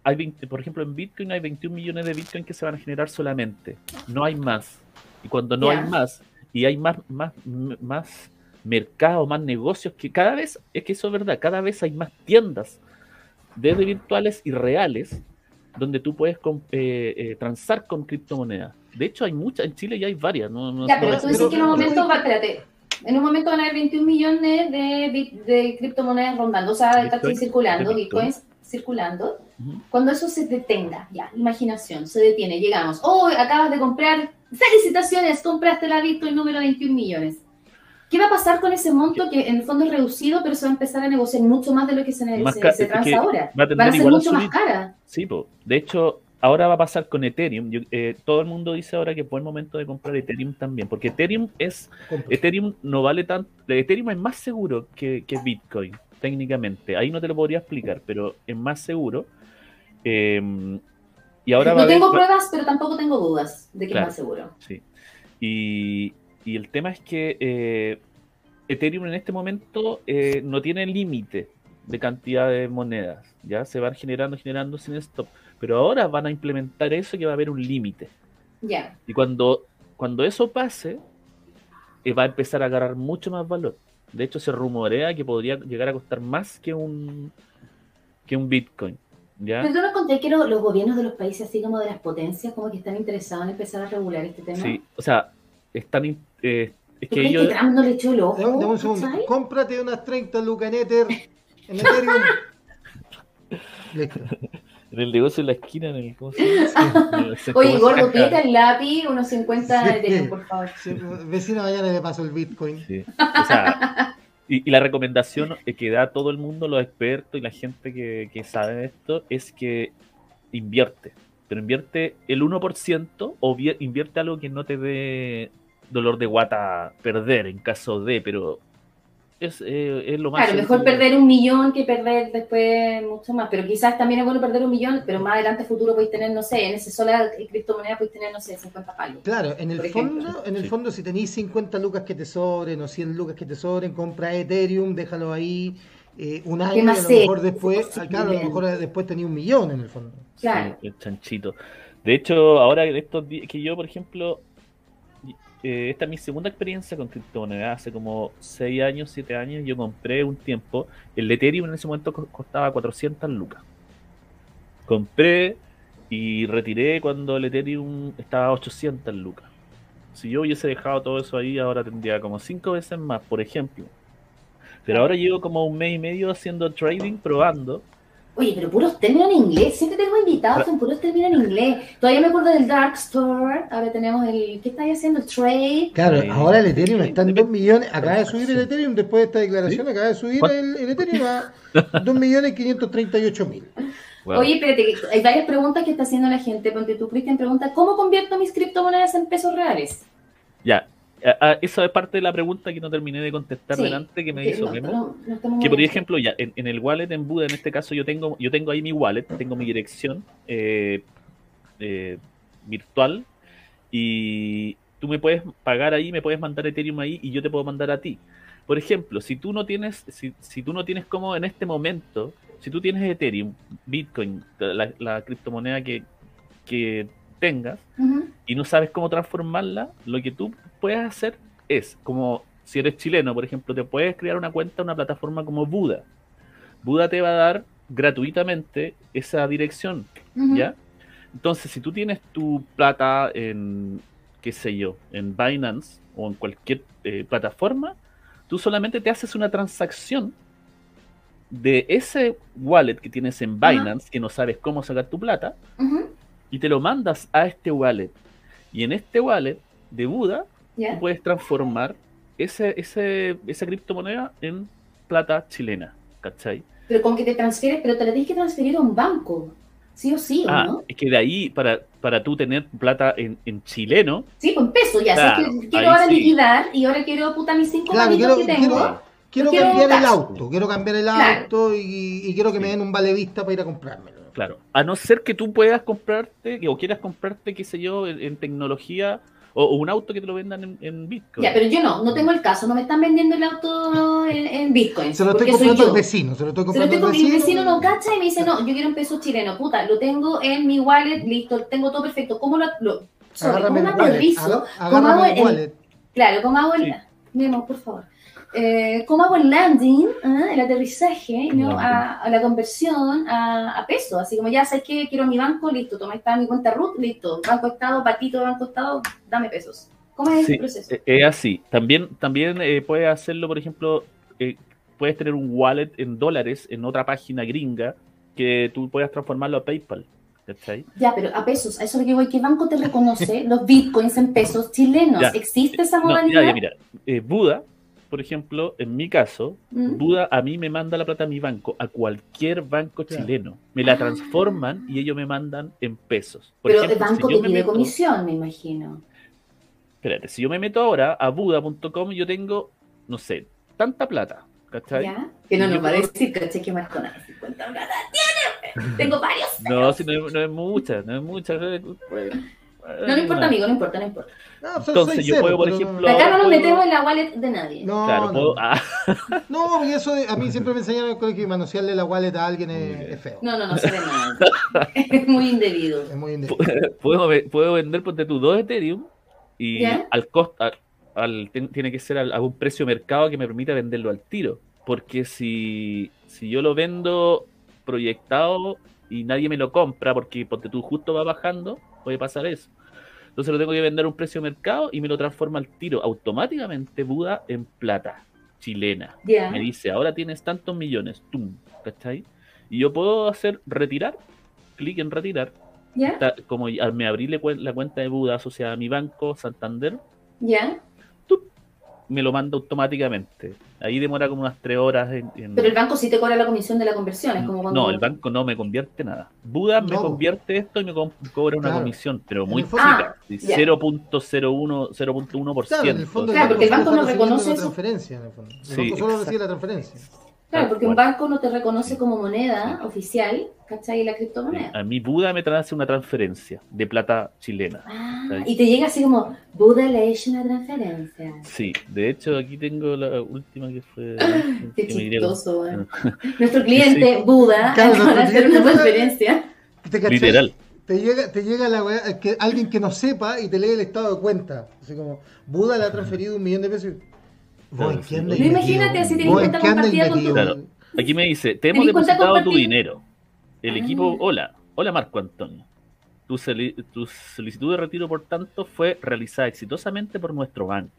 hay 20 por ejemplo en Bitcoin hay 21 millones de Bitcoin que se van a generar solamente. No hay más. Y cuando no hay más y hay más, más, más mercado, más negocios, que cada vez, es que eso es verdad, cada vez hay más tiendas, desde virtuales y reales, donde tú puedes com- eh, eh, transar con criptomonedas. De hecho, hay muchas, en Chile ya hay varias. No, no- Ya, no pero tú dices pero- que en un pero- momento, va, espérate, en un momento van a haber 21 millones de, de criptomonedas rondando, o sea, Bitcoin, circulando, Bitcoin. bitcoins circulando. Cuando eso se detenga, ya, imaginación, se detiene, llegamos, oh, acabas de comprar, felicitaciones, compraste la Bitcoin número 21 millones. ¿Qué va a pasar con ese monto que en el fondo es reducido, pero se va a empezar a negociar mucho más de lo que se, Más se, se transa ahora? va a Van a ser igual a mucho más caras. Sí, po. de hecho, ahora va a pasar con Ethereum. Yo- eh, todo el mundo dice ahora que es buen momento de comprar Ethereum también, porque Ethereum es Compra. Ethereum no vale tanto. Ethereum es más seguro que, que Bitcoin, técnicamente. Ahí no te lo podría explicar, pero es más seguro. Eh, y ahora va no a haber- tengo pruebas, pero tampoco tengo dudas de que Claro. es más seguro. Sí. Y, y el tema es que eh, Ethereum en este momento eh, no tiene límite de cantidad de monedas. Ya se van generando, generando sin stop. Pero ahora van a implementar eso que va a haber un límite. Ya. Y cuando, cuando eso pase, eh, va a empezar a agarrar mucho más valor. De hecho, se rumorea que podría llegar a costar más que un, que un Bitcoin. ¿Ya? Pero tú no conté que lo- los gobiernos de los países, así como de las potencias, como que están interesados en empezar a regular este tema. Sí, o sea, están, eh, es ¿Tú que crees ellos, que Trump no le echó el ojo? Dame, dame un segundo. Cómprate unas 30 lucas en Ether, en Ethereum. <laughs> Listo. en el negocio en la esquina, en el, ¿cómo se llama? <laughs> Centro Oye, gordo, pídete el lápiz, unos 50 Sí. de Ethereum, por favor. Sí, vecina, mañana le paso el Bitcoin. Sí. O sea, y, y la recomendación que da todo el mundo, los expertos y la gente que, que sabe esto, es que invierte. Pero invierte el 1% o vi- invierte algo que no te dé dolor de guata perder en caso de, pero es, eh, es lo más... Claro, mejor perder un millón que perder después mucho más. Pero quizás también es bueno perder un millón, pero más adelante futuro podéis tener, no sé, en ese sola criptomoneda podéis tener, no sé, 50 palos. Claro, en el fondo, en el Sí. fondo, si tenéis 50 lucas que te sobren o 100 lucas que te sobren, compra Ethereum, déjalo ahí eh, un año y a más lo sé? mejor después, Sí, claro, a lo mejor después tenéis un millón en el fondo. Claro. Sí, el chanchito. De hecho, ahora estos días que yo, por ejemplo, eh, esta es mi segunda experiencia con criptomonedas. Hace como 6 años, 7 años, yo compré un tiempo. El Ethereum en ese momento co- costaba 400 lucas. Compré y retiré cuando el Ethereum estaba a 800 lucas. Si yo hubiese dejado todo eso ahí, ahora tendría como 5 veces más, por ejemplo. Pero ahora llevo como un mes y medio haciendo trading, probando. Oye, pero puros términos en inglés. Siempre tengo invitados con puros términos en inglés. Todavía me acuerdo del Dark Store. Ahora tenemos el. ¿Qué estáis haciendo? El Trade. Claro, Sí. ahora el Ethereum está en Sí. 2 millones. Acaba de subir el. Ethereum después de esta declaración. Acaba de subir el, el Ethereum a <laughs> 2 millones 538 mil. Bueno, Oye, espérate, hay varias preguntas que está haciendo la gente. Ponte tú, Cristian, pregunta: ¿Cómo convierto mis criptomonedas en pesos reales? Ya, esa es parte de la pregunta que no terminé de contestar Sí, delante que me hizo no, Memo. no, no estamos Que por ejemplo, ya en, en el wallet en Buda, en este caso yo tengo, yo tengo ahí mi wallet, tengo mi dirección eh, eh, virtual y tú me puedes pagar ahí, me puedes mandar Ethereum ahí y yo te puedo mandar a ti. Por ejemplo, si tú no tienes, si, si tú no tienes como en este momento, si tú tienes Ethereum, Bitcoin, la, la criptomoneda que, que tengas, y no sabes cómo transformarla, lo que tú puedes hacer es, como si eres chileno, por ejemplo, te puedes crear una cuenta, una plataforma como Buda. Buda te va a dar gratuitamente esa dirección. ¿ya? Entonces, si tú tienes tu plata en, qué sé yo, en Binance o en cualquier eh, plataforma, tú solamente te haces una transacción de ese wallet que tienes en. Binance, que no sabes cómo sacar tu plata. Y te lo mandas a este wallet. Y en este wallet de Buda, tú puedes transformar ese, ese, esa criptomoneda en plata chilena. ¿Cachai? Pero como que te transfieres, pero te la tienes que transferir a un banco. Sí o sí, ¿o Ah, no? es que de ahí, para, para tú tener plata en, en chileno, Sí, con peso, ya. Claro, sé que quiero ahora sí. liquidar y ahora quiero puta mis cinco Claro, quiero- que tengo. quiero- Quiero quiero cambiar el auto, quiero cambiar el Claro. auto y, y quiero que me den un vale vista para ir a comprármelo. Claro, a no ser que tú puedas comprarte, o quieras comprarte, qué sé yo, en, en tecnología, o, o un auto que te lo vendan en, en Bitcoin. Ya, pero yo no, no tengo el caso, no me están vendiendo el auto en, en Bitcoin. Se lo estoy comprando al vecino, se lo estoy Se lo comprando estoy al con- mi vecino. vecino no cacha y me dice, no, yo quiero un peso chileno, puta, lo tengo en mi wallet, listo, tengo todo perfecto. ¿Cómo lo, lo sorry, ¿cómo wallet, aterrizo? ¿Cómo hago el. Claro, ¿cómo hago el... Sí. Memo, por favor. Eh, ¿Cómo hago el landing, ah, el aterrizaje, ¿no? A, a la conversión a, a peso? Así como ya sabes que quiero mi banco, listo, toma está mi cuenta root, listo. Banco Estado, patito de Banco Estado, dame pesos. ¿Cómo es Sí, ese proceso? eh, Es así. También, también eh, puedes hacerlo, por ejemplo, eh, puedes tener un wallet en dólares en otra página gringa que tú puedas transformarlo a PayPal. ¿Cachai? Ya, pero a pesos, a eso lo que voy, ¿qué banco te reconoce los bitcoins en pesos chilenos? Ya. ¿Existe esa No, modalidad? ya, ya, mira, eh, Buda, por ejemplo, en mi caso, Mm. Buda a mí me manda la plata a mi banco, a cualquier banco Claro. chileno. Me la transforman y ellos me mandan en pesos. Por Pero el ejemplo, si banco yo te me pide meto- comisión, me imagino. Espérate, si yo me meto ahora a Buda.com, yo tengo, no sé, tanta plata. ¿Cachai? ¿Ya? Que no nos va a decir, caché, que Marcona 50 plata tiene. Tengo varios. No, si no, es- no es mucha, no es mucha. pues, No, no importa, amigo, no importa, no importa. No, Entonces, yo puedo, por pero no- ejemplo, Acá no nos puedo- metemos en la wallet de nadie. No, Claro, no. puedo- ah, No, porque eso de- a mí siempre me enseñaron en el colegio que manosearle la wallet a alguien es, feo. No, no, no se ve nada. <laughs> es muy indebido. Es muy indebido. <laughs> puedo, puedo vender, ponte tú, dos Ethereum y ¿Ya? al costo, al, al- tiene que ser al- a un precio de mercado que me permita venderlo al tiro. Porque si, si yo lo vendo proyectado y nadie me lo compra porque porque tú justo va bajando, puede pasar eso. Entonces lo tengo que vender a un precio de mercado y me lo transforma al tiro automáticamente Buda en plata chilena. Me dice, ahora tienes tantos millones, tum, ¿cachai? Y yo puedo hacer retirar, clic en retirar, ¿Ya? está- como me abrí la cuenta de Buda asociada a mi banco Santander, ¿Ya? Me lo manda automáticamente. Ahí demora como unas tres horas en... en- Pero el banco sí te cobra la comisión de la conversión, es como cuando... No, el banco no me convierte nada. Buda me convierte esto y me co- cobra una Claro. comisión, pero muy Ah, ya. 0.01, 0.1%. Claro, en el fondo Claro, porque el banco no reconoce eso. transferencia, en el fondo. El Sí, banco solo exacto. recibe la transferencia. Claro, porque un banco no te reconoce como moneda oficial, ¿cachai? La criptomoneda. A mí Buda me trae una transferencia de plata chilena. Ah, y te llega así como, Buda le hizo una transferencia. Sí, de hecho aquí tengo la última que fue... <gasps> Qué que me dieron. chistoso, <laughs> weón. Nuestro cliente, Buda, <laughs> Claro, <laughs> nuestro hacer una transferencia. Literal. Te llega, te llega la weá, que alguien que no sepa y te lee el estado de cuenta. Así como, Buda le ha transferido un millón de pesos. ¿Vos Claro, sí. metido? imagínate, así tenés ¿Vos en cuenta compartida con tu- metido? Claro. Aquí me dice, te hemos ¿Tenés cuenta depositado tu dinero. El Ah. equipo, hola, hola Marco Antonio. Tu, soli- tu solicitud de retiro, por tanto, fue realizada exitosamente por nuestro banco.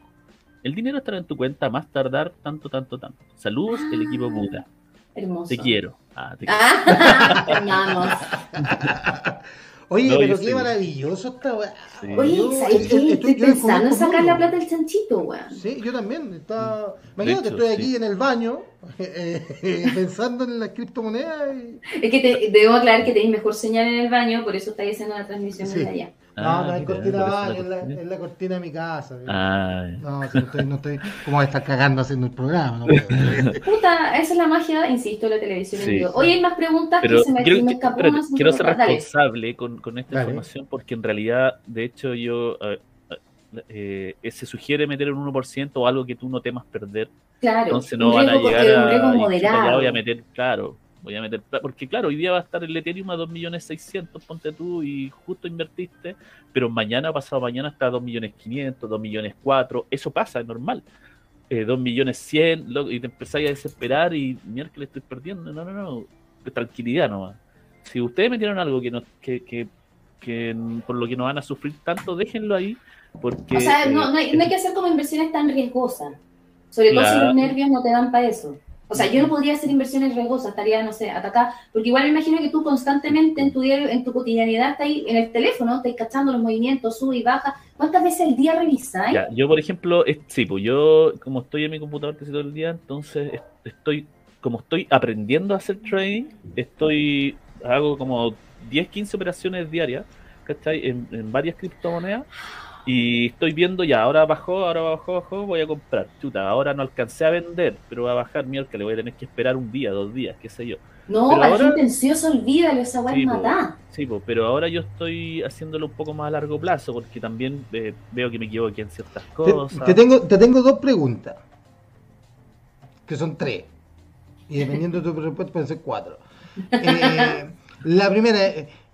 El dinero estará en tu cuenta a más tardar tanto, tanto, tanto. Saludos, el equipo Buda. Hermoso. Te quiero. Ah, te <laughs> quiero. Ah. <laughs> Oye, No, pero qué maravilloso esta weá. Sí. Oye, Yo- ¿sabes qué? Estoy yo pensando en sacar la plata del chanchito, weón. Sí, yo también. Está... Imagínate, hecho, estoy sí. aquí en el baño <laughs> eh, eh, pensando en las criptomonedas y... Es que te, debo aclarar que tenéis mejor señal en el baño, por eso estáis haciendo la transmisión Sí. desde allá. No, Ah, no hay mira, cortina de baño, es la, cortina. es la cortina de mi casa. Ah, No, si no estoy, no estoy. ¿Cómo voy a estar cagando haciendo el programa? No. <laughs> Puta, esa es la magia, insisto, de la televisión en Sí. Hoy hay más preguntas pero que se me, quiero, me quiero escapó ser responsable con, con esta Dale. información porque en realidad, de hecho, yo eh, eh, se sugiere meter un 1% o algo que tú no temas perder. Claro, Entonces no van a llegar a. moderado. a meter, claro, voy a meter. Porque, claro, hoy día va a estar el Ethereum a 2.600.000, ponte tú, y justo invertiste, pero mañana, pasado mañana, está a 2.500.000, 2.400.000. Eso pasa, es normal. Eh, 2.100.000, lo- y te empezáis a desesperar y miércoles estoy perdiendo. No, no, no. Tranquilidad nomás. Si ustedes metieron algo que, no, que, que, que por lo que no van a sufrir tanto, déjenlo ahí. Porque, O sea, no, eh, no, hay, no hay que hacer como inversiones tan riesgosas. Sobre todo si los nervios no te dan para eso. O sea, yo no podría hacer inversiones riesgosas, estaría, no sé, atacada. Porque igual me imagino que tú constantemente en tu diario, en tu cotidianidad, estás ahí en el teléfono, estás cachando los movimientos, sube y baja. ¿Cuántas veces al día revisáis? Ya, yo, por ejemplo, es- sí, pues yo, como estoy en mi computador casi todo el día, entonces es- estoy, como estoy aprendiendo a hacer trading, estoy, hago como 10, 15 operaciones diarias, ¿cachai? En, en varias criptomonedas, y estoy viendo ya, ahora bajó, ahora bajó, bajó, voy a comprar. Chuta, ahora no alcancé a vender, pero va a bajar miércoles, voy a tener que esperar un día, dos días, qué sé yo. No, Pero para ahora- gente ansiosa, olvídalo, esa weá Sí, matar. Sí, pero ahora yo estoy haciéndolo un poco más a largo plazo, porque también eh, veo que me equivoqué en ciertas cosas. Te, te tengo, te tengo dos preguntas. Que son tres. Y dependiendo de tu respuesta pueden ser cuatro. <laughs> Eh, la primera,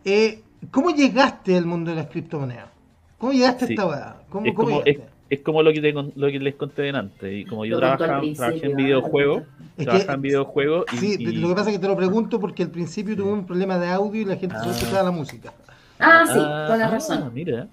eh, ¿cómo llegaste al mundo de las criptomonedas? ¿Cómo llegaste Sí. a esta weá? ¿Cómo, Es cómo como- llegaste? es como lo que, te lo que les conté delante. Y como yo trabajaba, trabajé en ah, videojuegos, Es trabajaba en videojuegos y, Sí, y- lo que pasa es que te lo pregunto porque al principio tuve un problema de audio y la gente solo Ah. escuchaba la música. Ah, sí, Ah, con la ah, razón. mira.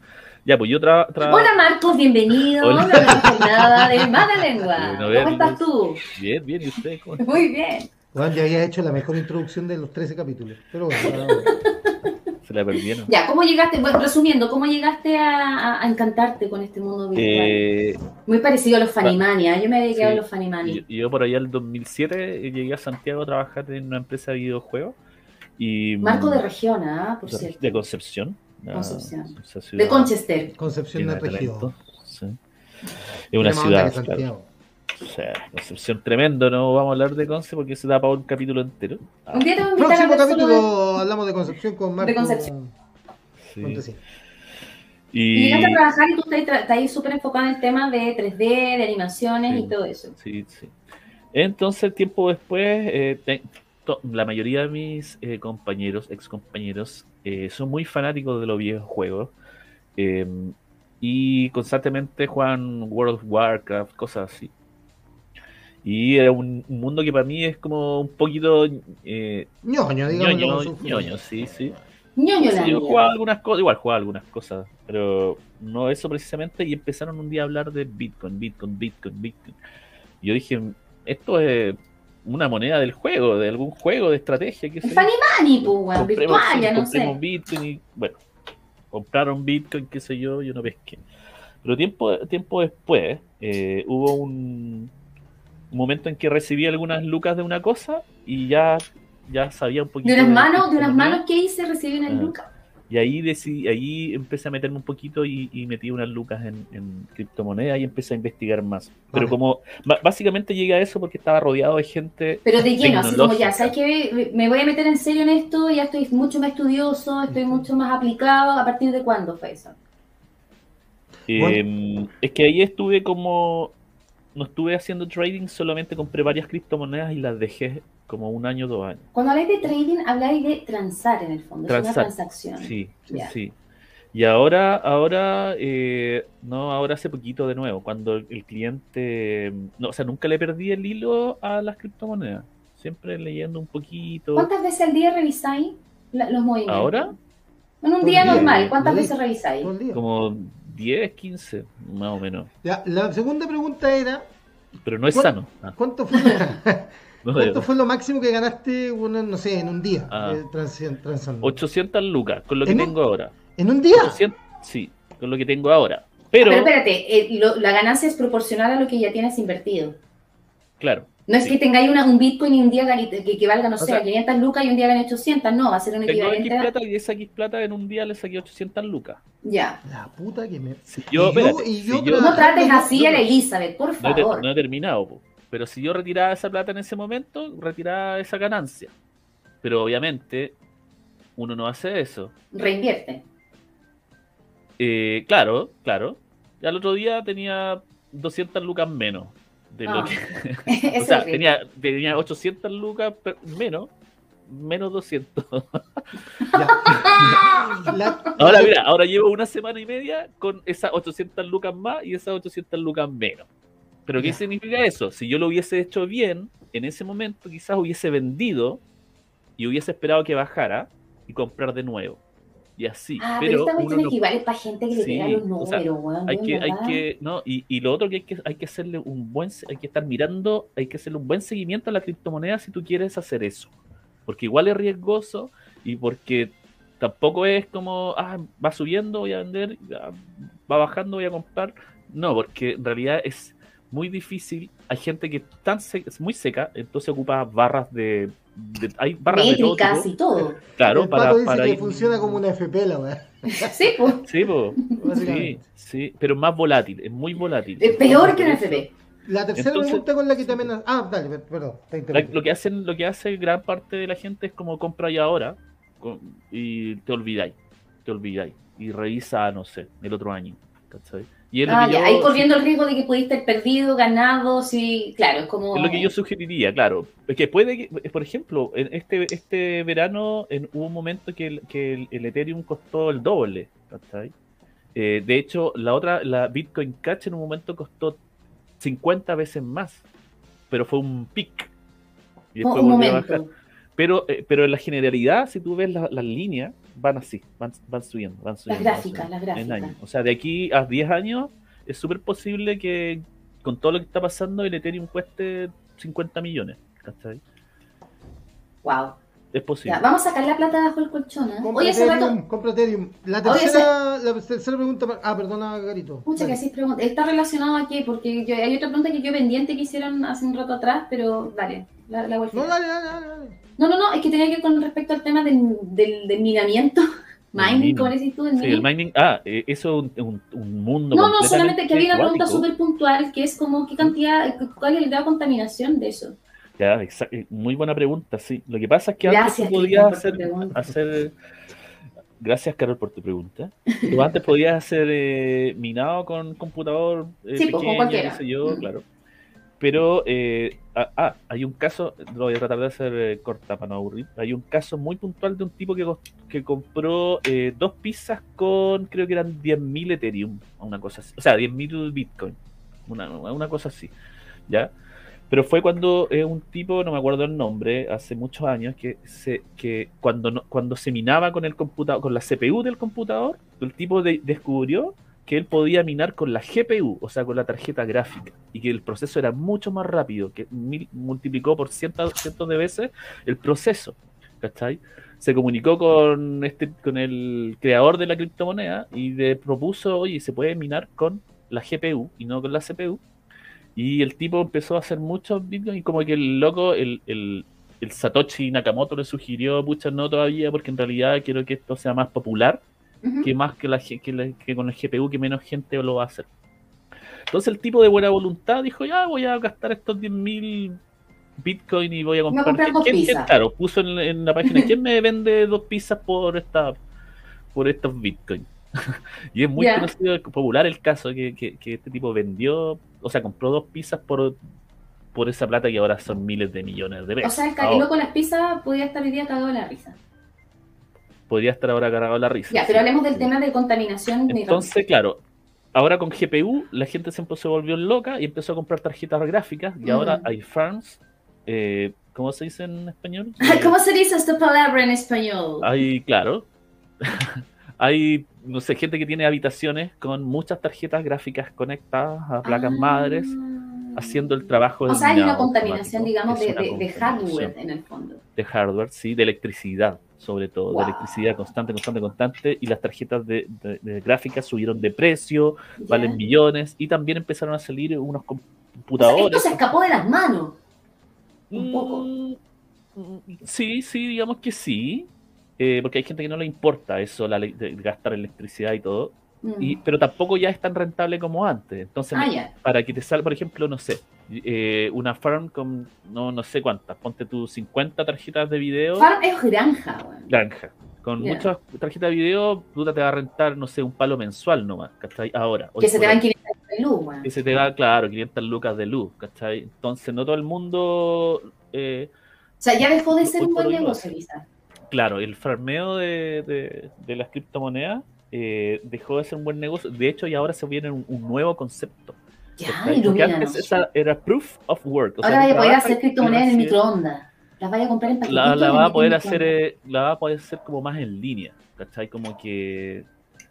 Ya, pues yo tra- tra- Hola Marcos, bienvenido. Hola. No me dices <laughs> nada de mala lengua. Bueno, ¿Cómo verlos. estás tú? Bien, bien, ¿y usted? cómo- <laughs> Muy bien. Bueno, ya había hecho la mejor introducción de los 13 capítulos. Pero bueno, <laughs> nada más. Se la perdieron. Ya, ¿cómo llegaste? Bueno, resumiendo, ¿cómo llegaste a, a- a encantarte con este mundo virtual? Eh, Muy parecido a los Fanimania. Yo me dediqué a sí. los Fanimania. yo, yo por allá el 2007 llegué a Santiago a trabajar en una empresa de videojuegos. Y, Marco de mm, región, ¿ah? Por de- cierto. de Concepción. Concepción. ciudad De Conchester. Concepción de de región. talento, sí. Es una ciudad, claro. O sea, Concepción tremendo, no vamos a hablar de Conce porque se da para un capítulo entero. Ah, Un día te a Próximo de- capítulo hablamos de Concepción con Marco. Concepción. sí. Y Y, llegaste a trabajar y tú estás, ahí súper enfocado en el tema de 3D, de animaciones Sí. y todo eso. sí, sí. Entonces, tiempo después, eh, te- to- la mayoría de mis eh, compañeros, ex compañeros, eh, son muy fanáticos de los videojuegos eh, y constantemente juegan World of Warcraft, cosas así. Y era un, un mundo que para mí es como un poquito eh, ñoño, digamos. ñoño, ñoño, sí, sí. ñoño la Sí, yo jugaba algunas cosas, igual jugaba algunas cosas, pero no eso precisamente. Y empezaron un día a hablar de Bitcoin, Bitcoin, Bitcoin, Bitcoin. Yo dije, esto es una moneda del juego, de algún juego de estrategia. que Es Fanny Money, pues, weón, virtual, ya no sé. Bitcoin y bueno, compraron Bitcoin, qué sé yo, yo no pesqué. Pero tiempo, tiempo después eh, hubo un, un momento en que recibí algunas lucas de una cosa y ya, ya sabía un poquito. De unas manos, de unas manos que hice recibí una Ah. luca. Y ahí decidí, ahí empecé a meterme un poquito y, y metí unas lucas en, en criptomonedas y empecé a investigar más. Pero Vale. como básicamente llegué a eso porque estaba rodeado de gente. Pero de lleno, así como ya. ¿sabes qué? Me voy a meter en serio en esto, ya estoy mucho más estudioso, estoy mucho más aplicado. ¿A partir de cuándo fue eso? eh, es que ahí estuve como. No estuve haciendo trading, solamente compré varias criptomonedas y las dejé como un año, dos años. Cuando habláis de trading, habláis de transar en el fondo, es una Transar, transacción. Sí, Ya. sí. Y ahora, ahora, eh, no, ahora hace poquito de nuevo, cuando el cliente, no, o sea, nunca le perdí el hilo a las criptomonedas, siempre leyendo un poquito. ¿Cuántas veces al día revisáis los movimientos? ¿Ahora? En un día día, normal, ¿cuántas el veces revisáis? Día. Como 10, 15, más o menos. Ya, la segunda pregunta era, Pero no es ¿Cuál- sano. Ah, ¿cuánto fue, <laughs> no, cuánto fue lo máximo que ganaste, bueno, no sé, en un día? Ah. eh, transi- transando? 800 lucas, con lo que ¿En un- tengo ahora. ¿En un día? 800, sí, con lo que tengo ahora. Pero, Pero espérate, eh, lo- la ganancia es proporcional a lo que ya tienes invertido. claro, No es Sí. que tengáis una- un Bitcoin y un día que, que valga, no O sé, sea, 500 lucas y un día gane 800. No, va a ser un tengo X equivalente plata y esa X plata en un día le saqué 800 lucas. Ya. La puta que me... Si Y yo, yo- espérate, y si yo yo- tra- No trates así a la Elizabeth, por no, he, ter- favor. no he terminado, po. pero si yo retiraba esa plata en ese momento, retiraba esa ganancia. Pero obviamente uno no hace eso. Reinvierte. Eh, claro, claro. Y al otro día tenía 200 lucas menos. De lo Ah. que, <laughs> <laughs> Eso o sea, es rico. tenía, tenía 800 lucas menos, menos 200. <laughs> La- Ahora mira, ahora llevo una semana y media con esas 800 lucas más y esas 800 lucas menos. Pero ¿qué Ya. significa eso? Si yo lo hubiese hecho bien, en ese momento quizás hubiese vendido y hubiese esperado que bajara y comprar de nuevo. Y así. Ah, pero, pero esta no- equivale para gente que le Sí, pega los o sea, números, weón. hay que, hay que, no, y, y lo otro que hay que hay que hacerle un buen, hay que estar mirando, hay que hacerle un buen seguimiento a la criptomoneda si tú quieres hacer eso. Porque igual es riesgoso y porque tampoco es como, ah, va subiendo, voy a vender, ah, va bajando, voy a comprar. No, porque en realidad es muy difícil. Hay gente que es tan se- es muy seca, entonces ocupa barras de, de- hay barras de todo tipo. y todo. Claro, el para, pato dice para que ir- funciona como una FP la weá. Sí, pues. Sí, po. sí, sí, pero más volátil, es muy volátil. Es peor que un Entonces, FP. La tercera Entonces- pregunta con la que amenazas. Ah, dale, per- perdón. te lo que hacen, lo que hace gran parte de la gente es como compra ya ahora y te olvidáis, te olvidáis y revisa, no sé, el otro año, ¿cachai? Y es lo, Ah, que ya, yo, ahí corriendo el riesgo de que pudiste haber perdido, ganado, sí, claro, es como... es lo que yo sugeriría, claro. Es que puede que, por ejemplo, en este, este verano en, hubo un momento que el, que el, el Ethereum costó el doble, ¿cachai? Eh, de hecho, la otra, la Bitcoin Cash en un momento costó 50 veces más, pero fue un pic. Y después un volvió a bajar. Pero, eh, pero en la generalidad, si tú ves la- las líneas, van así, van, van subiendo, van Las subiendo. van gráficas, las en gráficas. O sea, de aquí a 10 años, es súper posible que con todo lo que está pasando, el Ethereum cueste 50 millones. ¿cachai? Wow. Es posible. Ya, vamos a sacar la plata bajo el colchón, ¿eh? Compra Oye, hace rato... Ethereum, compra Ethereum. La Oye, tercera, la tercera pregunta. Ah, perdona, Garito. Pucha, que Dale. así pregunta. ¿Está relacionado a qué? Porque yo- hay otra pregunta que yo pendiente que hicieron hace un rato atrás, pero dale, la, la No, dale, dale. dale. No, no, no, es que tenía que ver con respecto al tema del, del, del minamiento. <laughs> Mining, mining. ¿cómo le decís tú? El Sí, el mining. mining. Ah, eh, eso es un, un- un mundo. No, no, solamente que había una pregunta súper puntual, que es como qué cantidad, cuál es el grado de contaminación de eso. Ya, eh, muy buena pregunta, sí. Lo que pasa es que Gracias, antes tú podías hacer, hacer- Gracias, Carol, por tu pregunta. Tú antes podías hacer eh, minado con computador eh, Sí, pues, con pequeño, cualquiera. qué sé yo, claro. Pero, eh, ah, ah, hay un caso, lo voy a tratar de hacer eh, corta para no aburrir. Hay un caso muy puntual de un tipo que, que compró eh, dos pizzas con, creo que eran 10.000 Ethereum, una cosa así. O sea, 10.000 Bitcoin, una, una cosa así, ¿ya? Pero fue cuando eh, un tipo, no me acuerdo el nombre, hace muchos años, que se, que cuando, no- cuando se minaba con el computador, con la CPU del computador, el tipo de- descubrió que él podía minar con la GPU, o sea, con la tarjeta gráfica, y que el proceso era mucho más rápido, que multiplicó por cientos, cientos de veces el proceso, ¿cachai? Se comunicó con este, con el creador de la criptomoneda y le propuso, oye, se puede minar con la GPU y no con la CPU. Y el tipo empezó a hacer muchos bitcoins y como que el loco, el, el, el Satoshi Nakamoto le sugirió, pucha, no todavía, porque en realidad quiero que esto sea más popular Que más que, la, que, la- que con el GPU, que menos gente lo va a hacer. Entonces el tipo de buena voluntad dijo, ya voy a gastar estos 10.000 Bitcoin y voy a comprar... dos ¿quién- claro, puso en, en la página, <laughs> ¿quién me vende dos pizzas por esta por estos Bitcoin? <laughs> y es muy Ya. conocido, popular el caso que, que- que este tipo vendió, o sea, compró dos pizzas por, por esa plata que ahora son miles de millones de O pesos. sea, el con las pizzas podía estar hoy día cagado de la risa. Podría estar ahora cargado la risa. Ya, pero hablemos del tema de contaminación. de- Entonces, claro, ahora con GPU la gente siempre se volvió loca y empezó a comprar tarjetas gráficas y ahora Mm. hay farms, eh, ¿cómo se dice en español? <laughs> Ay, Eh, ¿Cómo se dice esta palabra en español? Hay, claro, <laughs> hay, no sé, gente que tiene habitaciones con muchas tarjetas gráficas conectadas a placas Ah. madres haciendo el trabajo de O sea, hay una contaminación, digamos, de, hardware en el fondo. de hardware, sí, de electricidad, sobre todo, Wow. de electricidad constante, constante, constante, y las tarjetas de, de- gráficas subieron de precio, valen millones, y también empezaron a salir unos O sea, computadores. esto se escapó de las manos. un poco. Mm, mm, Sí, sí, digamos que sí, eh, porque hay gente que no le importa eso, la, de gastar electricidad y todo. Y, pero tampoco ya es tan rentable como antes. Entonces, Ah, para que te salga, por ejemplo, no sé, eh, una farm con no, no sé cuántas, ponte tus 50 tarjetas de video. Farm es granja, weón. granja. Con muchas tarjetas de video, puta, te va a rentar, no sé, un palo mensual nomás, ¿cachai? Ahora. Que se te van 500 de luz. Que se te va, claro, 500 lucas de luz, ¿cachai? Entonces, no todo el mundo. eh, O sea, ya dejó de ser un buen negocio, quizás. claro, el farmeo de, de- de las criptomonedas eh, dejó de ser un buen negocio. De hecho, y ahora se viene un, un nuevo concepto. Ya. Porque antes esa era proof of work. o sea, Ahora vaya a poder hacer criptomonedas en el microondas. Las vaya a comprar en paquetitos. la, la va a poder hacer eh, la va a poder hacer como más en línea ¿cachai? como que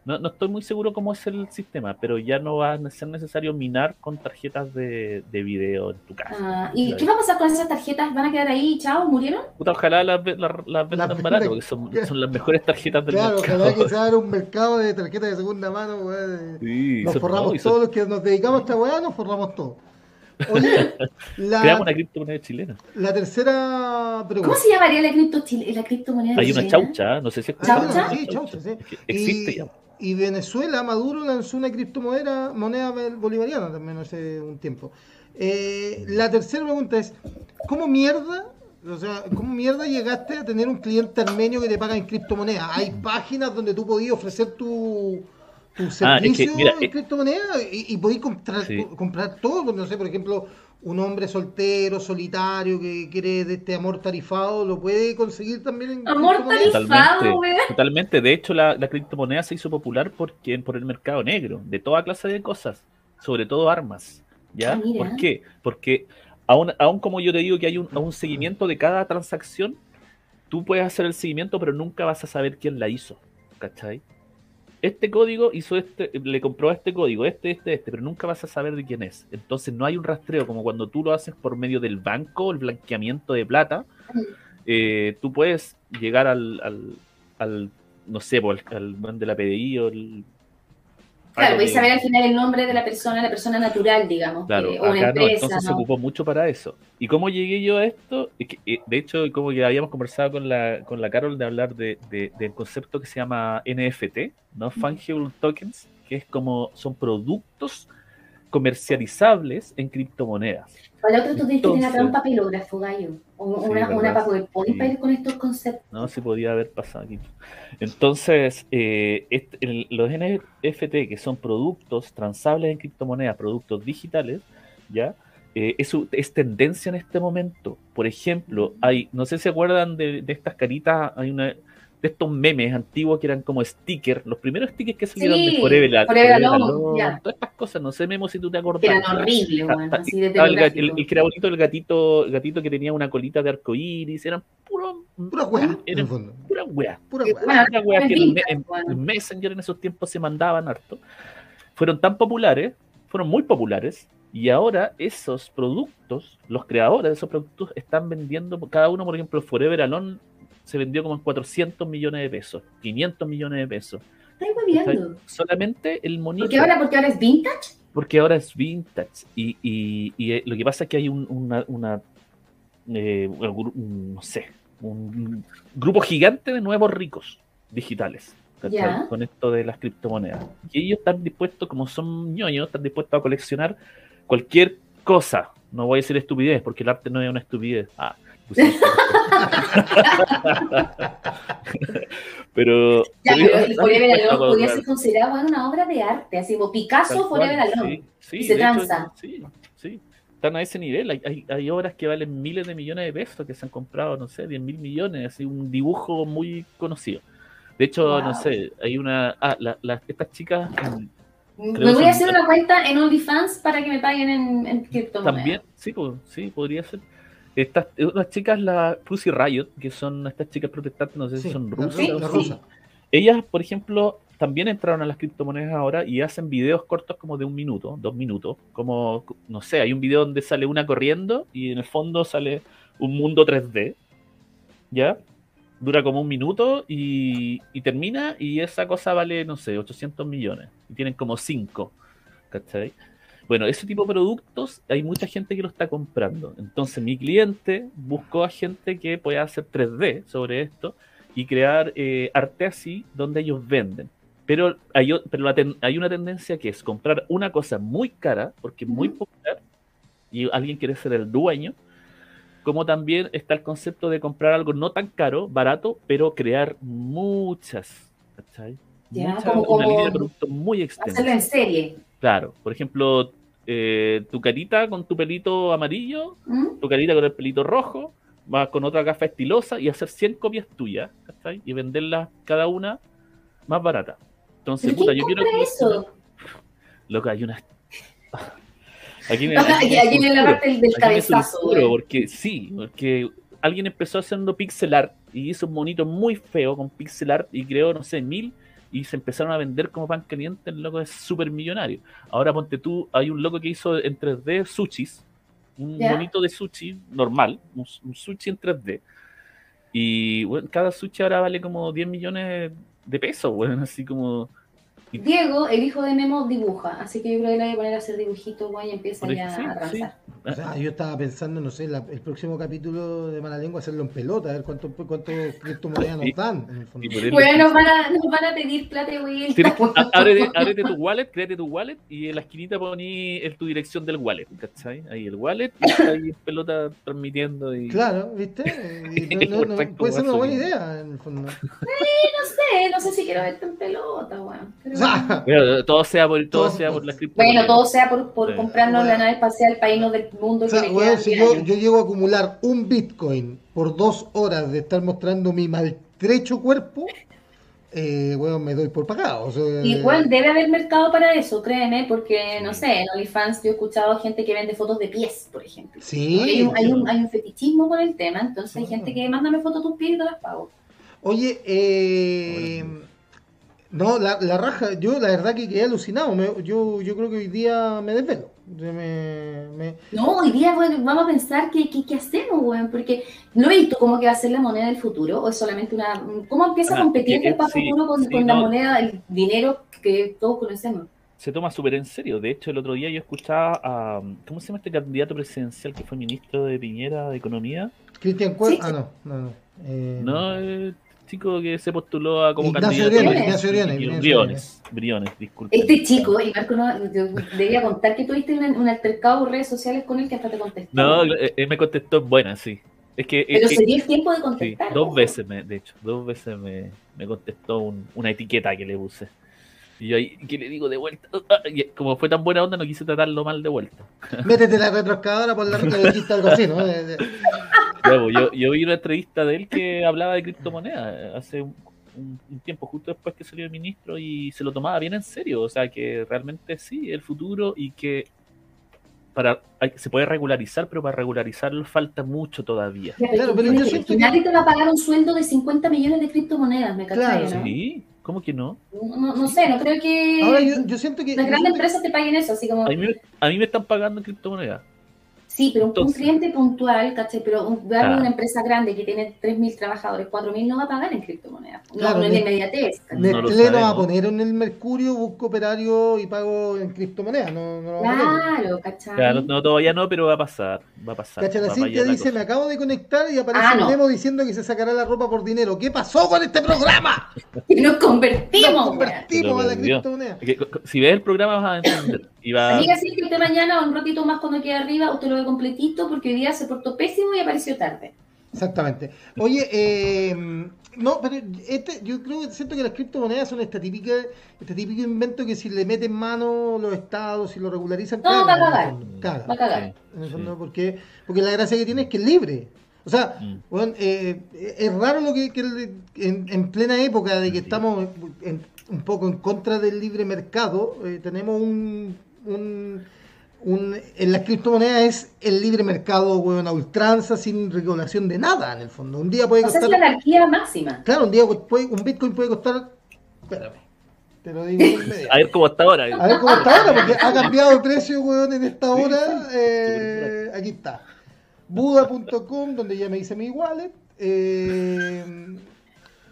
no, no estoy muy seguro cómo es el sistema pero ya no va a ser necesario minar con tarjetas de, de video en tu casa Ah, ¿Y qué va a pasar con esas tarjetas? ¿Van a quedar ahí, chao, murieron? Puta, ojalá las, las, las vendan Las barato porque son, son las mejores tarjetas del Claro, mercado ojalá que <laughs> se abra un mercado de tarjetas de segunda mano, weón. Sí, Nos son- forramos no, y son- todos los que nos dedicamos a esta weá, nos forramos todos. Oye, <laughs> creamos la, una criptomoneda chilena la tercera pregunta. ¿Cómo se llamaría la, cripto chile- la criptomoneda hay una chilena? chaucha no sé si es Ah, ¿Chaucha? sí, chaucha, sí. Existe y, ya y Venezuela, Maduro lanzó una criptomoneda moneda bolivariana también hace un tiempo. Eh, la tercera pregunta es, ¿cómo mierda, o sea, cómo mierda llegaste a tener un cliente armenio que te paga en criptomonedas? ¿Hay páginas donde tú podías ofrecer tu, tu Ah, es que, servicio mira, en eh, criptomonedas y, y podías comprar, Sí. comprar todo? No sé, por ejemplo, un hombre soltero, solitario, que quiere de este amor tarifado, lo puede conseguir también en Amor tarifado, Totalmente, totalmente. De hecho, la, la criptomoneda se hizo popular porque, por el mercado negro, de toda clase de cosas, sobre todo armas. ¿Ya? Ah, mira. ¿Por qué? Porque aún, aún como yo te digo que hay un, un seguimiento de cada transacción, tú puedes hacer el seguimiento, pero nunca vas a saber quién la hizo. ¿Cachai? Este código hizo este, le compró este código, este, este, este, pero nunca vas a saber de quién es. Entonces no hay un rastreo como cuando tú lo haces por medio del banco, el blanqueamiento de plata. Eh, tú puedes llegar al, al, al, no sé, el- al man de la PDI o el. Claro, algo vais a que- saber al final el nombre de la persona, la persona natural, digamos, Claro, que- o una acá no, empresa, entonces se ¿no? ocupó mucho para eso. ¿Y cómo llegué yo a esto? Eh, de hecho, como que habíamos conversado con la, con la Carol de hablar de, de- del concepto que se llama NFT, ¿no? Fungible Tokens, que es como son productos comercializables en criptomonedas. Para otro tú tienes que tener acá un Entonces- papelógrafo, gallo, o Sí, una, una PowerPoint Sí. para ir con estos conceptos. ¿no? Si podía haber pasado aquí. Entonces, eh, este- el- los NFT, que son productos transables en criptomonedas, productos digitales, ¿ya? Eh, es, tendencia en este momento. Por ejemplo, hay, no sé si se acuerdan de, de estas caritas, hay una, de estos memes antiguos que eran como stickers, los primeros stickers que salieron Sí, de Forever, Forever Forever Alone, Alone, ya. todas estas cosas, no sé, Memo, si tú te acordás. Eran horribles, ah, así de el, el- el que era bonito, el gatito, el gatito que tenía una colita de arcoíris, eran puro, Pura weá, en el eran fondo. pura weá. Pura weá. bueno, Una weá que en, en- en Messenger en esos tiempos se mandaban harto. Fueron tan populares, fueron muy populares, y ahora esos productos, los creadores de esos productos, están vendiendo, cada uno, por ejemplo, Forever Alone se vendió como en 400 millones de pesos, 500 millones de pesos. Hueveando. Solamente el monito. Porque ahora, porque ahora es vintage. Porque ahora es vintage. Y, y- y, eh, lo que pasa es que hay un, una, una, eh, un no sé, un grupo gigante de nuevos ricos digitales. Con esto de las criptomonedas. Y ellos están dispuestos, como son ñoños, están dispuestos a coleccionar cualquier cosa. No voy a decir estupidez, porque el arte no es una estupidez. Ah, <laughs> pero. Ya, pero Forever Alone podría ser considerado bueno, una obra de arte, así como Picasso, Forever Alone. sí, sí, y se hecho, tranza. sí, sí. Están a ese nivel. Hay, hay, hay obras que valen miles de millones de pesos que se han comprado, no sé, 10 mil millones. Así un dibujo muy conocido. De hecho, Wow. no sé, hay una. Ah, la- la- estas chicas en- Me Creo voy a hacer una cuenta en OnlyFans para que me paguen en, en criptomonedas. también, sí, pues, sí, podría ser. Estas unas chicas, la Pussy Riot, que son estas chicas protestantes, no sé si son rusas. o sí. rusa. Ellas, por ejemplo, también entraron a las criptomonedas ahora y hacen videos cortos como de un minuto, dos minutos. Como, no sé, hay un video donde sale una corriendo y en el fondo sale un mundo 3D. ¿Ya? Dura como un minuto y, y termina y esa cosa vale, no sé, 800 millones. Y tienen como 5. ¿Cachai? Bueno, ese tipo de productos hay mucha gente que lo está comprando. Entonces mi cliente buscó a gente que pueda hacer 3D sobre esto y crear eh, arte así donde ellos venden. Pero, hay, pero la ten- hay una tendencia que es comprar una cosa muy cara, porque es muy popular, y alguien quiere ser el dueño, como también está el concepto de comprar algo no tan caro, barato, pero crear muchas, ¿cachai? Ya, Muchas- como- una línea de productos muy extensa. Hacerlo en serie. Claro, por ejemplo, eh, tu carita con tu pelito amarillo, ¿Mm? tu carita con el pelito rojo, vas con otra gafa estilosa y hacer 100 copias tuyas, ¿cachai? Y venderlas cada una más barata. Entonces, ¿Pero puta, yo quiero compra eso? <laughs> Loca, hay unas. <laughs> Aquí me, <laughs> Aquí, aquí viene la parte del, Aquí cabezazo. güey. porque sí, porque alguien empezó haciendo pixel art y hizo un monito muy feo con pixel art y creó, no sé, mil y se empezaron a vender como pan caliente, el loco es súper millonario. Ahora ponte tú, hay un loco que hizo en 3D sushis, un Ya. monito de sushi normal, un, un sushi en 3D. Y bueno, cada sushi ahora vale como 10 millones de pesos, bueno, así como... y- Diego, el hijo de Memo, dibuja. Así que yo creo que le voy a poner a hacer dibujitos, güey, y empieza ya a sí, transar. O sea, yo estaba pensando, no sé, la- el próximo capítulo de Mala Lengua hacerlo en pelota, a ver cuánto, cuánto criptomonedas nos <laughs> Sí. dan. En el fondo. Y Bueno, nos van a, nos van a pedir plata á- ábrete, <laughs> ábrete tu wallet, créate tu wallet y en la esquinita poní el- tu dirección del wallet, ¿cachai? Ahí el wallet y está ahí en pelota transmitiendo y... Claro, ¿viste? Y <laughs> no- no- puede ser una buena idea, en el fondo. No sé, no sé si quiero verte en pelota, güey. Pero- O sea, Bueno, todo sea por, todo Todo- sea por la cripto. Bueno, todo sea por, por Sí. comprarnos la Bueno. nave espacial para irnos del mundo o sea, que weón, si 10 yo, yo llego a acumular un Bitcoin por dos horas de estar mostrando mi maltrecho cuerpo, eh, weón, me doy por pagado. o sea, Igual debe haber mercado para eso, créeme, porque no sé, en OnlyFans yo he escuchado gente que vende fotos de pies, por ejemplo. Sí. hay, un, hay, un, hay un fetichismo con el tema, entonces hay gente que mándame fotos de tus pies y te las pago. Oye, eh, no, la, la raja, yo la verdad que quedé alucinado. me- yo, yo creo que hoy día me desvelo. Yo me- me- No, hoy día bueno, vamos a pensar qué, qué, qué hacemos, weón, porque no he visto cómo que va a ser la moneda del futuro, o es solamente una... ¿Cómo empieza a competir que- el sí, futuro con, sí, con la moneda, el dinero que todos conocemos? Se toma súper en serio. De hecho, el otro día yo escuchaba a... ¿Cómo se llama este candidato presidencial que fue ministro de Piñera de Economía? Cristian Cuer, Sí. ah, no, no, no. eh, No, el chico que se postuló a como Ignacio candidato. Briones, Ignacio Briones, Briones, Briones, Briones, disculpe. Este chico, y Marco, no, yo debía contar que tuviste un, un altercado en redes sociales con él que hasta te contestó. No, eh, él me contestó en buena, sí. Es que... Pero es que- se dio el tiempo de sí, contestar. dos weón. veces, me, de hecho, dos veces me, me contestó un- una etiqueta que le puse. Y yo ahí, ¿qué le digo de vuelta? Ah, y como fue tan buena onda, no quise tratarlo mal de vuelta. <laughs> Métete la retroscadora por la ruta dijiste algo así, ¿no? Eh, eh. Pues, yo, yo vi una entrevista de él que hablaba de criptomonedas hace un, un- un tiempo, justo después que salió el ministro, y se lo tomaba bien en serio. O sea, que realmente sí, el futuro y que para hay- se puede regularizar, pero para regularizarlo falta mucho todavía. Claro, pero yo siento que- Nadie te va a pagar un sueldo de 50 millones de criptomonedas, ¿me cachai? Claro, ¿no? Sí, ¿cómo que no? No, no sé, no creo que Ahora yo, yo siento que. las yo grandes siento que- empresas te paguen eso, así como... A mí, me- a mí me están pagando en criptomonedas. Sí, pero un- cliente puntual, ¿cachai? Pero un, darle Claro. una empresa grande que tiene 3.000 trabajadores, 4.000 no va a pagar en criptomonedas. No, Claro, no en ne- inmediatez. ¿cachai? No lo Nestlé no va a poner en el Mercurio, busco operario y pago en criptomonedas. No, no. Claro, ¿cachai? Claro, no, todavía no, pero va a pasar. Va a pasar. Cacha, la Cintia dice, cosa. me acabo de conectar y aparece Ah, un no. Nemo diciendo que se sacará la ropa por dinero. ¿Qué pasó con este programa? Y <laughs> nos convertimos, Nos convertimos a la criptomoneda. Que- Si ves el programa vas a entender. Va- Amiga, sí que usted mañana o un ratito más cuando quede arriba, usted lo ve completito porque hoy día se portó pésimo y apareció tarde. Exactamente. Oye, eh, no, pero este, yo creo que siento que las criptomonedas son esta típica, este típico invento que si le meten mano los estados, si lo regularizan, No, cagan, va a cagar. cagan. Va a cagar. En el Sí. fondo, porque, porque la gracia que tiene es que es libre. O sea, Mm. bueno, eh, es raro lo que, que en, en plena época de que Sí. estamos en- un poco en contra del libre mercado, eh, tenemos un, un, un- En las criptomonedas es el libre mercado, weón, a ultranza, sin regulación de nada, en el fondo. Un día puede O sea, es costar... la anarquía máxima. Claro, un día puede- un Bitcoin puede costar... Espérame, te lo digo. <laughs> A ver cómo está ahora. A ver cómo está ahora, porque ha cambiado de precio, weón, en esta hora. Eh, aquí está. Buda.com, donde ya me hice mi wallet. Eh,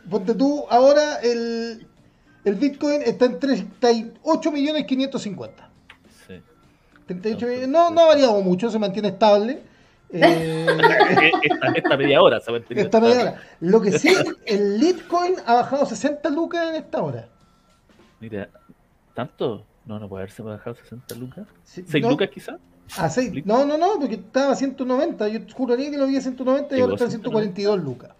ponte tú, ahora el, el Bitcoin está en 38 millones 550. Sí. 38 millones, no, no ha variado mucho, se mantiene estable. <laughs> Eh, Esta, esta media hora se a entender. esta media hora. Lo que sí, el Litecoin ha bajado 60 lucas en esta hora. Mira, ¿tanto? No, no puede haberse bajado 60 lucas. Sí, ¿6 no, lucas quizás? A seis. No, no, no, porque estaba a 190. Yo juraría que lo vi a 190 y ahora está en 142 lucas.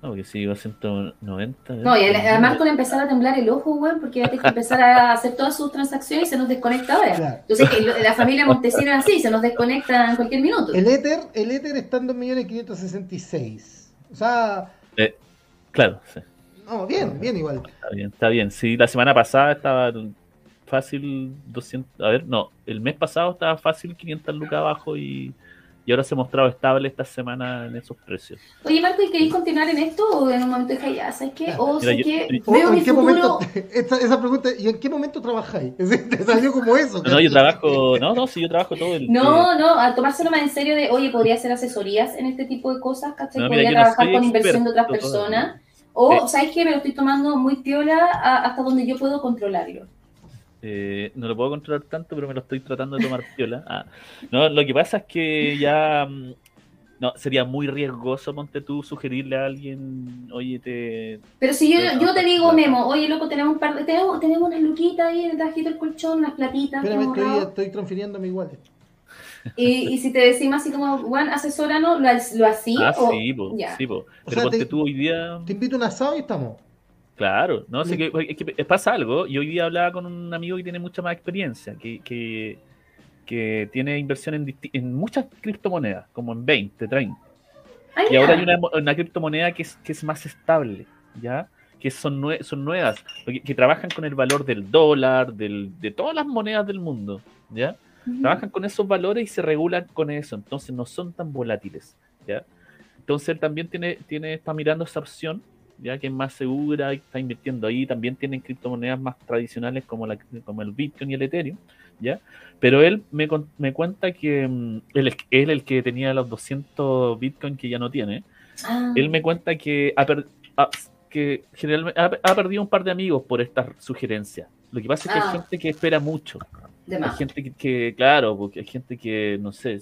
No, porque si iba a 190. No, y a, a Marco le empezaba a temblar el ojo, weón, porque ya tiene que <laughs> empezar a hacer todas sus transacciones y se nos desconecta ahora. Claro. Entonces, que lo- la familia Montesino es así, se nos desconecta en cualquier minuto. El Ether, el Ether está en 2.566. O sea, Eh, claro, sí. no, bien, bien igual. Está bien, está bien. Sí, la semana pasada estaba fácil 200. A ver, no, el mes pasado estaba fácil 500 lucas abajo y, y ahora se ha mostrado estable esta semana en esos precios. Oye, Marco, ¿y queréis continuar en esto o en un momento dije, ya, ¿sabes qué? O Mira, sé yo- que veo ¿En mi qué futuro... momento? <laughs> Esa, esa pregunta, ¿y en qué momento trabajáis? <laughs> Te salió como eso. No, yo trabajo, no, no, sí, yo trabajo todo el No, no, a tomárselo más en serio de, oye, podría hacer asesorías en este tipo de cosas, ¿cachai? No, podría no trabajar con inversión de otras todavía. personas. O, Sí. ¿sabes qué? Me lo estoy tomando muy piola a- hasta donde yo puedo controlarlo. Eh, no lo puedo controlar tanto, pero me lo estoy tratando de tomar piola. Ah, no, lo que pasa es que ya mm, no, sería muy riesgoso, ponte tú, sugerirle a alguien, oye, te... Pero si yo, yo te digo. Memo, oye, loco, tenemos un par de, tenemos, tenemos unas luquitas ahí debajo del colchón, unas platitas. Espérame, estoy, estoy transfiriendo mi wallet. Y, y si te decimos así como, bueno, asesóranos, lo, lo así. ah, o, sí, po, ya. sí, po. Pero sea, ponte te- tú hoy día... Te invito a un asado y estamos. Claro, no sé Listo. que, es que pasa algo. Y hoy día hablaba con un amigo que tiene mucha más experiencia, que, que, que tiene inversión en, muchas criptomonedas, como en 20, 30. Ah, Y ahora hay una, una criptomoneda que es, que es más estable, ¿ya? Que son, nue- son nuevas, que, que trabajan con el valor del dólar, del, de todas las monedas del mundo, ¿ya? Trabajan con esos valores y se regulan con eso, entonces no son tan volátiles, ¿ya? Entonces él también tiene, tiene, está mirando esa opción, ya que es más segura y está invirtiendo ahí. También tienen criptomonedas más tradicionales como, la, como el Bitcoin y el Ethereum, ¿ya? Pero él me, con- me cuenta que mm, él, es- él el que tenía los 200 Bitcoin que ya no tiene, Ah. él me cuenta que ha, per- ha- que generalmente ha, ha perdido un par de amigos por esta sugerencia. Lo que pasa es que Ah. hay gente que espera mucho. de Hay gente que, que, claro, porque hay gente que, no sé,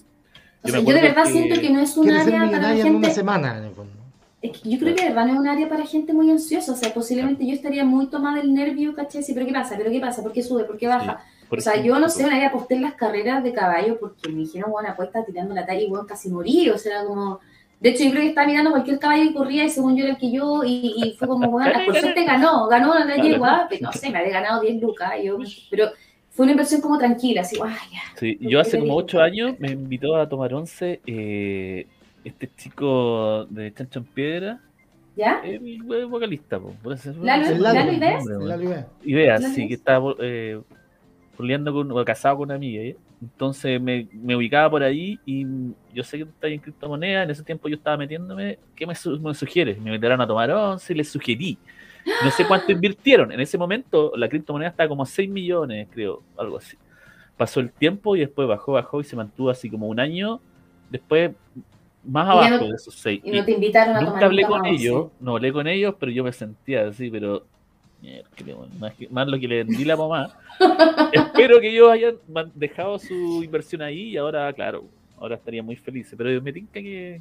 O yo sea, me yo de verdad que- siento que no es un área para la millonaria en una gente. semana, en el fondo. Es que yo creo que de verdad no es un área para gente muy ansiosa. O sea, posiblemente yo estaría muy tomada del nervio, ¿cachai? Sí, pero ¿qué pasa? ¿Pero qué pasa? ¿Por qué sube? ¿Por qué baja? por o sea, ejemplo, yo no sé, una vez aposté en las carreras de caballo porque me dijeron, bueno, apuesta tirando la talla y bueno, casi morí. O sea, era como, De hecho, yo creo que estaba mirando cualquier caballo y corría y según yo era el que yo y, y fue como, bueno, por suerte ganó, ganó la yegua, no sé, me había ganado 10 lucas, yo, pero fue una inversión como tranquila, así, ay, ya. Sí, yo hace como 8 años me invitó a tomar once eh, este chico de Chancho en Piedra. ¿Ya? Eh, mi vocalista, po. ¿Lalo, ¿Lalo Ideas? Ideas, sí, que estaba eh, con, o casado con una amiga. ¿eh? Entonces me, me, ubicaba por ahí y yo sé que está en criptomonedas. En ese tiempo yo estaba metiéndome. ¿Qué me, me sugieres? Me metieron a tomar once y les sugerí. No sé cuánto invirtieron. En ese momento la criptomoneda estaba como 6 millones, creo, algo así. Pasó el tiempo y después bajó, bajó y se mantuvo así como un año. Después más abajo de esos seis. Y no te invitaron a Nunca hablé con ellos, no hablé con ellos, pero yo me sentía así, pero más, más lo que le vendí la mamá. <laughs> Espero que ellos hayan dejado su inversión ahí y ahora, claro, ahora estaría muy feliz. Pero me tinca que.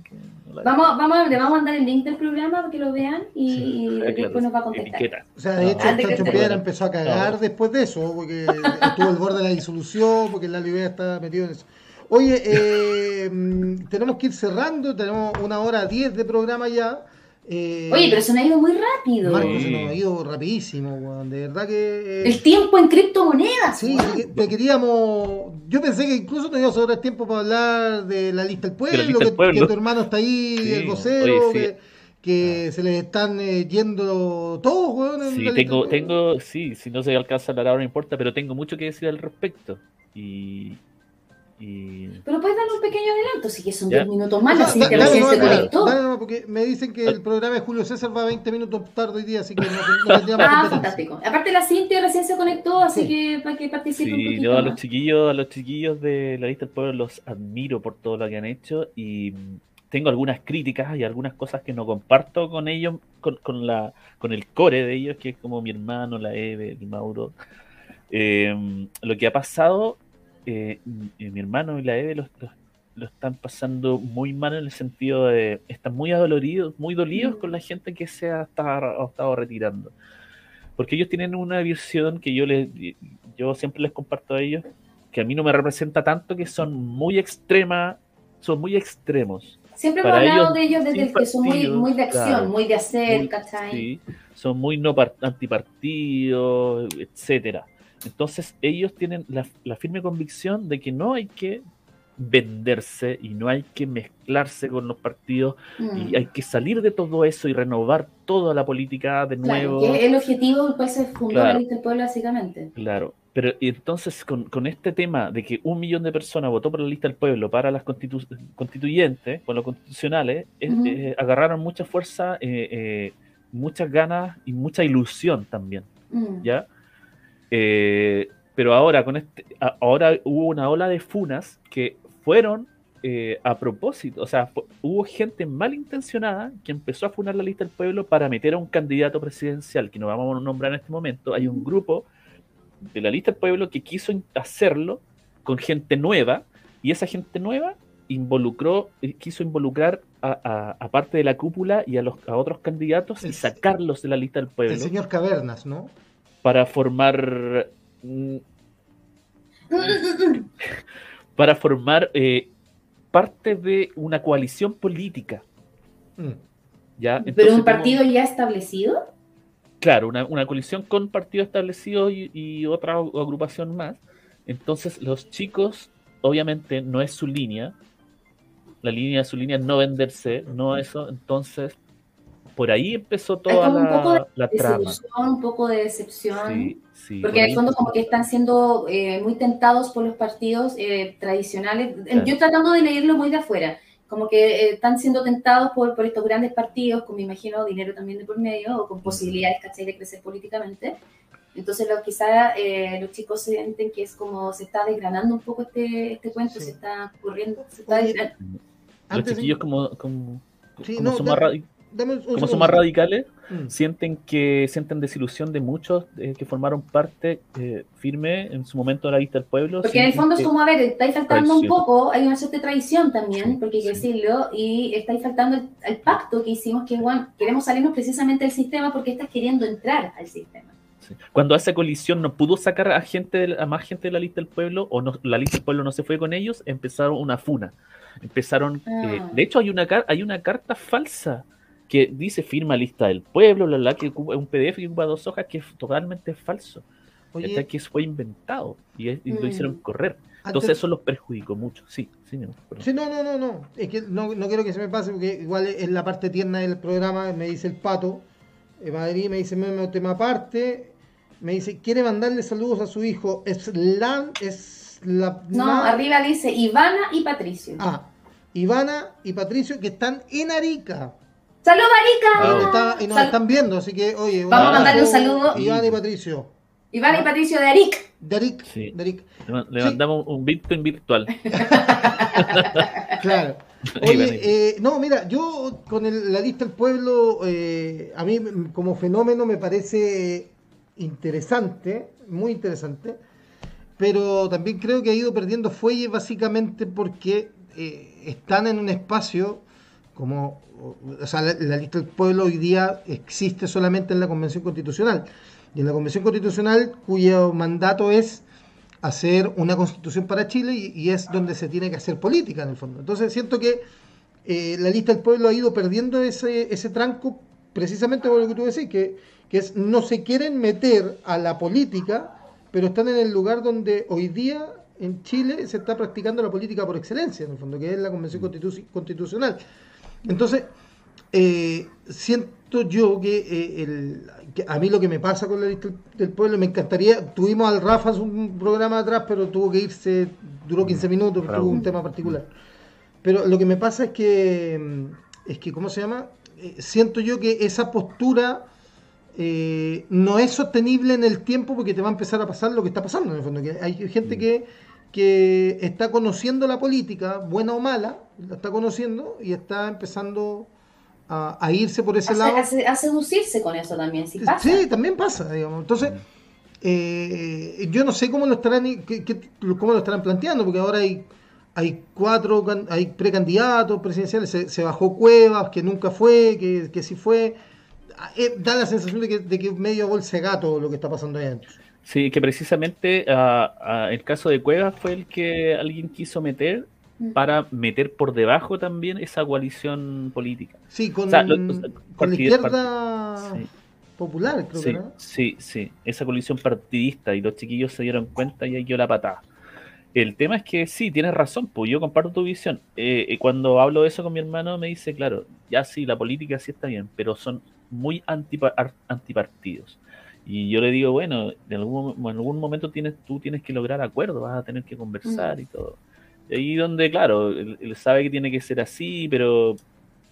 vamos, vamos, le vamos a mandar el link del programa para que lo vean y, ah, después nos va a contestar. O sea, de hecho, Chancho Piedra empezó a cagar después de eso, porque estuvo al borde de la disolución, porque la Libia está metido en eso. Oye, eh, mm, tenemos que ir cerrando, tenemos una hora diez de programa ya. Eh, Oye, pero se nos ha ido muy rápido. Marco, se nos ha ido rapidísimo, De verdad que. Eh, el tiempo en criptomonedas. Sí, te queríamos. Yo pensé que incluso teníamos sobre tiempo para hablar de la lista del pueblo, que, tu hermano está ahí, el vocero, que, ah. se les están yendo todos, weón. Sí, tengo, tengo, sí, si no se alcanza a hablar ahora no importa, pero tengo mucho que decir al respecto. Y, pero puedes dar un pequeño adelanto, si que son 10 minutos más, así que recién se conectó. No, no, porque me dicen que el programa de Julio César va 20 minutos tarde hoy día, así que no, no tendríamos Ah, fantástico. Aparte la Cintia recién se conectó, así que para que participe sí, un poquito yo a los chiquillos, a los chiquillos de la lista del pueblo los admiro por todo lo que han hecho y tengo algunas críticas y algunas cosas que no comparto con ellos, con, con la, con el core de ellos, que es como mi hermano, la Eve, el Mauro. Eh, lo que ha pasado eh, mi hermano y la Eve lo, están pasando muy mal en el sentido de están muy adoloridos, muy dolidos con la gente que se ha estado, retirando. Porque ellos tienen una visión que yo les yo siempre les comparto a ellos, que a mí no me representa tanto, que son muy extremas, son muy extremos. Siempre hemos hablado de ellos desde que son muy, muy de acción, muy de hacer, ¿cachai? son muy no antipartidos, etcétera. Entonces ellos tienen la, firme convicción de que no hay que venderse y no hay que mezclarse con los partidos y mm. hay que salir de todo eso y renovar toda la política de nuevo. Claro, el objetivo pues es fundar la lista del pueblo básicamente. Claro, pero entonces con, este tema de que un millón de personas votó por la lista del pueblo para las constituyentes, con los constitucionales, eh, agarraron mucha fuerza, eh, eh, muchas ganas y mucha ilusión también, mm. ¿ya? Eh, pero ahora, con este, ahora hubo una ola de funas que fueron eh, a propósito, o sea, hubo gente malintencionada que empezó a funar la lista del pueblo para meter a un candidato presidencial, que no vamos a nombrar en este momento. Hay un grupo de la lista del pueblo que quiso hacerlo con gente nueva, y esa gente nueva involucró, eh, quiso involucrar a, parte de la cúpula y a, los, a otros candidatos y sacarlos de la lista del pueblo. El señor Cavernas, ¿no? Para formar mm, para formar eh, parte de una coalición política. Mm. ¿Ya? ¿Pero un partido ya establecido? Claro, una, coalición con partido establecido y, otra agrupación más. Entonces, los chicos, obviamente, no es su línea. La línea de su línea es no venderse, no eso. Entonces, por ahí empezó toda la, un poco de la trama. Un poco de decepción. porque en el fondo como que están siendo eh, muy tentados por los partidos eh, tradicionales. Yo tratando de leerlo muy de afuera, como que eh, están siendo tentados por, por estos grandes partidos, con me imagino dinero también de por medio, o con posibilidades, ¿cachai?, de crecer políticamente. Entonces lo, quizá los chicos sienten que es como se está desgranando un poco este, este cuento, se está ocurriendo, se está Los chiquillos como, como, son como son más radicales, mm. sienten que sienten desilusión de muchos eh, que formaron parte eh, firme en su momento de la vista del pueblo. Porque en el fondo es como, a ver, estáis faltando un poco, hay una cierta tradición también, porque hay que decirlo, y estáis faltando el, pacto que hicimos, que bueno, queremos salirnos precisamente del sistema porque estás queriendo entrar al sistema. Cuando esa colisión no pudo sacar a gente a más gente de la lista del pueblo o no, la lista del pueblo no se fue con ellos, empezaron una funa. Empezaron, eh, Ah. de hecho hay una hay una carta falsa que dice firma lista del pueblo, bla, bla, que ocupa- un PDF que ocupa dos hojas que es totalmente falso, Oye, que fue inventado y, es- y lo Mm. hicieron correr. antes- Entonces eso los perjudicó mucho. Sí, sí, no, perdón. Sí, no, no, no, no. Es que no, no quiero que se me pase porque igual es la parte tierna del programa, me dice el pato. En Madrid me dice un tema aparte. Me dice, quiere mandarle saludos a su hijo. Es la. Es la No, arriba dice Ivana y Patricio. Ah, Ivana y Patricio que están en Arica. ¡Saludos, Y Arica! nos, está- y nos Sal- están viendo, así que, oye, Vamos a mandarle un saludo. Ivana y Patricio. Ivana y Patricio de Aric. De Aric, Sí. de Aric. Le, ma- le Sí. mandamos un Bitcoin virtual. <laughs> Claro. Oye, eh, no, mira, yo con el- la lista del pueblo, eh, a mí como fenómeno me parece interesante, muy interesante, pero también creo que ha ido perdiendo fuelle básicamente porque eh, están en un espacio como, o sea, la, la lista del pueblo hoy día existe solamente en la Convención Constitucional. Y en la Convención Constitucional, cuyo mandato es hacer una constitución para Chile y, y es donde se tiene que hacer política en el fondo. Entonces siento que eh, la lista del pueblo ha ido perdiendo ese, ese tranco precisamente por lo que tú decís, que, que es no se quieren meter a la política, pero están en el lugar donde hoy día en Chile se está practicando la política por excelencia, en el fondo, que es la Convención Constitu- Constitucional. Entonces, eh, siento yo que, eh, el- que a mí lo que me pasa con la lista del pueblo, me encantaría, tuvimos al Rafa un programa atrás, pero tuvo que irse, duró 15 minutos, porque tuvo un tema particular. Pero lo que me pasa es que, mm, es que ¿cómo se llama? Eh, siento yo que esa postura eh, no es sostenible en el tiempo porque te va a empezar a pasar lo que está pasando en el fondo. Que hay gente que, que está conociendo la política, buena o mala, la está conociendo y está empezando a, a irse por ese A, lado. a- a seducirse con eso también, si pasa. Sí, también pasa, digamos. Entonces, eh, yo no sé cómo lo estarán y- qué- qué- cómo lo estarán planteando, porque ahora hay hay cuatro hay precandidatos presidenciales, se, se bajó Cuevas, que nunca fue, que, que sí fue. Ah, eh, da la sensación de que, de que medio bolsa gato lo que está pasando ahí adentro. Sí, que precisamente ah, el caso de Cuevas fue el que alguien quiso meter Mm. para meter por debajo también esa coalición política. Sí, con, O sea, lo- o sea, con la izquierda Sí, popular, creo sí, que era. sí, sí, esa coalición partidista y los chiquillos se dieron cuenta y ahí dio la patada. El tema es que sí, tienes razón, pues yo comparto tu visión. Eh, eh, cuando hablo de eso con mi hermano me dice, claro, ya sí, la política sí está bien, pero son muy antipa- ar- antipartidos. Y yo le digo, bueno, en algún, en algún momento tienes, tú tienes que lograr acuerdos, vas a tener que conversar y todo. Y ahí donde, claro, él, él sabe que tiene que ser así, pero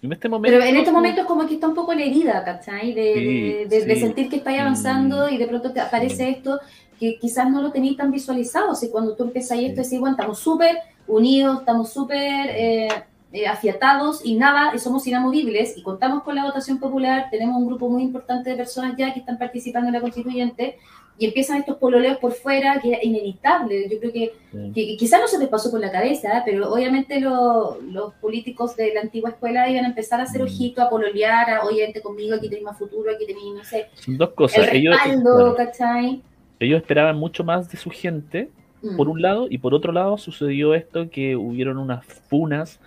en este momento... Pero en estos momentos como que está un poco la herida, ¿cachai? De, Sí, de- de- de sí. sentir que estáis avanzando Mm. y de pronto te aparece esto que quizás no lo tenéis tan visualizado. O sea, cuando tú empiezas esto, Sí. decís, bueno, estamos súper unidos, estamos súper eh, eh, afiatados y nada, y somos inamovibles y contamos con la votación popular, tenemos un grupo muy importante de personas ya que están participando en la constituyente y empiezan estos pololeos por fuera que es inevitable. Yo creo que Sí. que, quizás no se les pasó por la cabeza, pero obviamente lo- los políticos de la antigua escuela iban a empezar a hacer Mm. ojito, a pololear, a, oye, vente conmigo, aquí tenéis más futuro, aquí tenéis, no sé, Son dos cosas. el Ellos, respaldo, ¿cachai? ellos esperaban mucho más de su gente, Mm. por un lado, y por otro lado sucedió esto que hubieron unas funas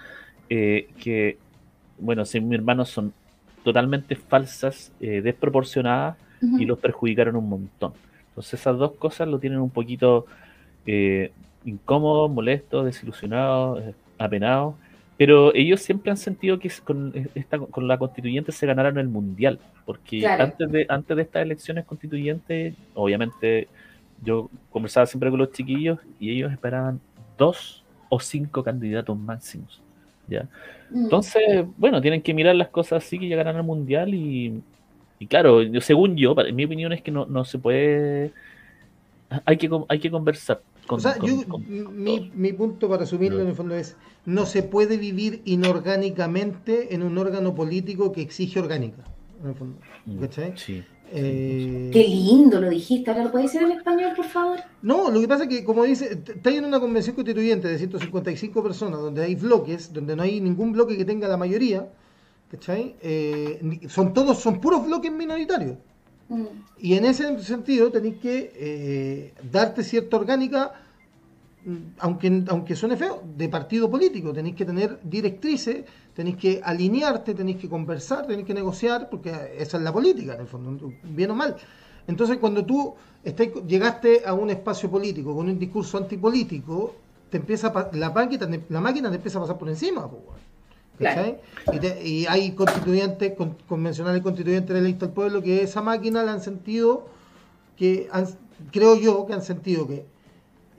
eh, que, bueno, según mi hermano son totalmente falsas, eh, desproporcionadas y los perjudicaron un montón. Entonces esas dos cosas lo tienen un poquito eh, incómodos, molestos, desilusionados, eh, apenados, pero ellos siempre han sentido que con, esta, con la constituyente se ganaron el mundial, porque Claro. antes, de, antes de estas elecciones constituyentes, obviamente yo conversaba siempre con los chiquillos y ellos esperaban dos o cinco candidatos máximos. ¿Ya? Mm. Entonces, bueno, tienen que mirar las cosas así que llegarán al mundial y, y claro, yo- según yo, para- mi opinión es que no, no se puede, hay que, hay que conversar. Con, o sea, con- yo, con mi, mi punto para asumirlo No. en el fondo es, no se puede vivir inorgánicamente en un órgano político que exige orgánica, en el fondo. Mm, ¿Cachai? Sí. Eh, Qué lindo lo dijiste, ahora lo puedes decir en español, por favor. No, lo que pasa es que, como dice, está en una convención constituyente de 155 personas, donde hay bloques, donde no hay ningún bloque que tenga la mayoría, ¿cachai? Eh, son todos, son puros bloques minoritarios. Mm. Y en ese sentido tenéis que eh, darte cierta orgánica, mm, aunque, aunque suene feo, de partido político. Tenéis que tener directrices, tenéis que alinearte, tenéis que conversar, tenéis que negociar, porque esa es la política, en el fondo, bien o mal. Entonces, cuando tú estás, llegaste a un espacio político con un discurso antipolítico, te empieza a la, máquina, la máquina te empieza a pasar por encima. ¿Cachai? Y, te- y hay constituyentes, con, convencionales constituyentes electos al pueblo que esa máquina la han sentido, que han- creo yo que han sentido que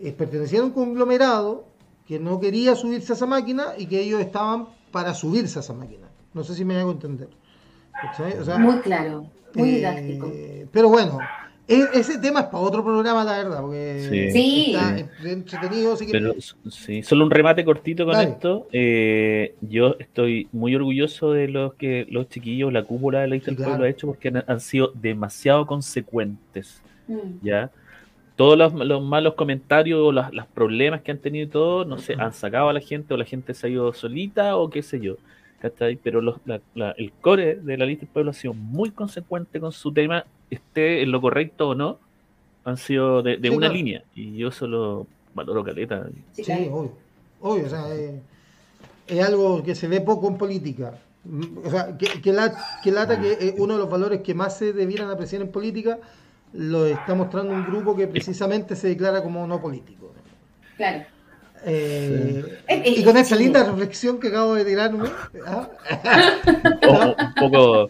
eh, pertenecían a un conglomerado que no quería subirse a esa máquina y que ellos estaban para subirse a esa máquina. No sé si me hago entender. ¿Cachai? O sea, Muy claro, muy eh, didáctico. pero bueno, e- ese tema es para otro programa, la verdad, porque Sí. Sí. está entre- entretenido. así que- Pero sí, solo un remate cortito con Dale. esto. Eh, yo estoy muy orgulloso de los que los chiquillos, la cúpula de la Isla Sí, del Pueblo ha hecho porque han, han sido demasiado consecuentes. Mm. ¿ya? Todos los, los malos comentarios o las- los problemas que han tenido y todo, no sé, han sacado a la gente o la gente se ha ido solita o qué sé yo. ¿cachai? Pero los- la- la- el core de la lista del pueblo ha sido muy consecuente con su tema, esté en lo correcto o no, han sido de, de Sí, una claro. línea. Y yo solo valoro caleta. Sí, Sí, claro. obvio. Obvio, o sea, eh, es algo que se ve poco en política. Mm, O sea, que, que, la- que lata que eh, uno de los valores que más se debieran apreciar en política lo está mostrando un grupo que precisamente se declara como no político. Claro. Eh, y con esa sí. linda reflexión que acabo de tirarme, <laughs> ¿ah? O- un poco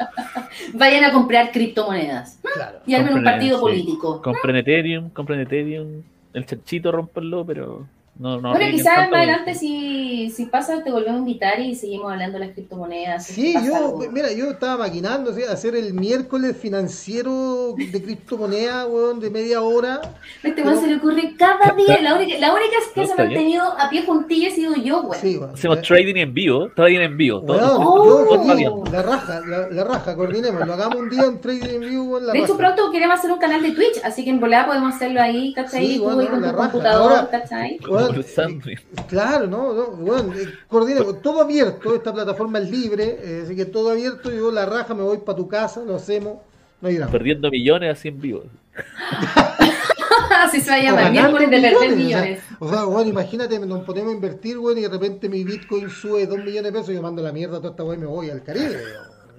Vayan a comprar criptomonedas claro. y armen un partido sí. político. compren Ethereum, compren Ethereum, el chanchito romperlo, pero no, no bueno, quizás más adelante si, si pasa te volvemos a invitar y seguimos hablando de las criptomonedas. Sí, yo, algo. mira, yo estaba maquinando ¿sí? hacer el miércoles financiero de criptomoneda, weón, de media hora. Este weón se le ocurre cada día. La única, la única que No, se ha mantenido a pie juntillo he sido yo, weón. Sí, weón. Hacemos trading en vivo, trading en vivo. todo- Weón, Oh. yo todo feliz, bien. la raja, la, la raja, coordinemos, lo hagamos un día en trading en vivo, weón, la De hecho, raja. pronto queremos hacer un canal de Twitch, así que en volada podemos hacerlo ahí, ¿cachai? Sí, Tú bueno, ahí con la tu raja. computador, Ahora- ¿cachai? Weón, Eh, claro, no, no, weón, eh, todo abierto, esta plataforma es libre, eh, así que todo abierto, yo la raja, me voy para tu casa, lo hacemos, no hay drama. Perdiendo millones así en vivo. <laughs> así se va a O llamar, miércoles de perder millones, millones. O sea, o sea, weón, imagínate, nos ponemos a invertir, weón, y de repente mi Bitcoin sube 2 millones de pesos yo mando la mierda a toda esta weón y me voy al Caribe,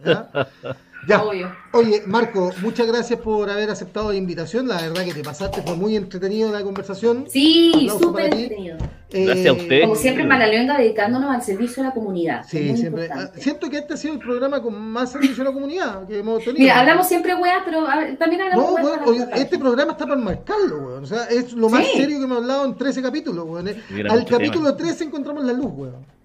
¿ya? <laughs> Ya. Obvio. Oye, Marco, muchas gracias por haber aceptado la invitación. La verdad que te pasaste, fue muy entretenido la conversación. Sí, súper entretenido. Eh, Gracias a usted. Como siempre, en Malaluenga dedicándonos al servicio a la comunidad. Sí, siempre. importante. Siento que este ha sido el programa con más servicio a la comunidad que hemos tenido. Mira, hablamos siempre weas, pero también hablamos No, weas oye, este programa está para marcarlo, weón. O sea, es lo más Sí. serio que hemos hablado en 13 capítulos, weón. Al capítulo tema. 13 encontramos la luz, weón.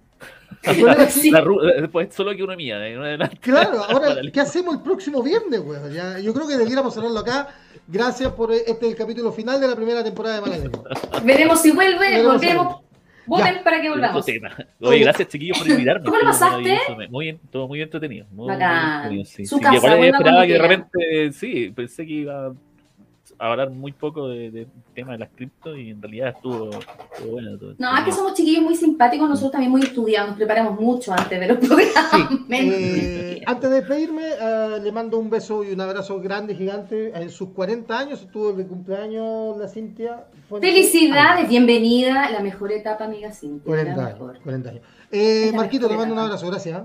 Sí. La eh, Después solo que una mía, de. Claro, <laughs> ahora. ¿qué hacemos el próximo viernes, weón? Ya, yo creo que debiéramos cerrarlo acá. Gracias por este es el capítulo final de la primera temporada de Malalengua. <laughs> Veremos si vuelve, Veremos volvemos. Voten para que volvamos. tema. Oye. Gracias chiquillos por invitarme. <laughs> ¿Cómo lo pasaste? Muy bien, todo muy entretenido. Muy, Bacán. muy entretenido, sí. Su Sí, casa, igual vuelva esperaba que de repente, sí, pensé que iba hablar muy poco de- del tema de las cripto y en realidad estuvo, estuvo bueno. todo. No, es que somos chiquillos muy simpáticos, nosotros también muy estudiados, nos preparamos mucho antes de los programas. Eh, antes de despedirme, eh, le mando un beso y un abrazo grande, gigante. En sus 40 años estuvo de cumpleaños la Cintia. Felicidades, bienvenida, la mejor etapa, amiga Cintia. 40 la años. mejor. 40 años. Eh, Marquito, te mando un abrazo, gracias.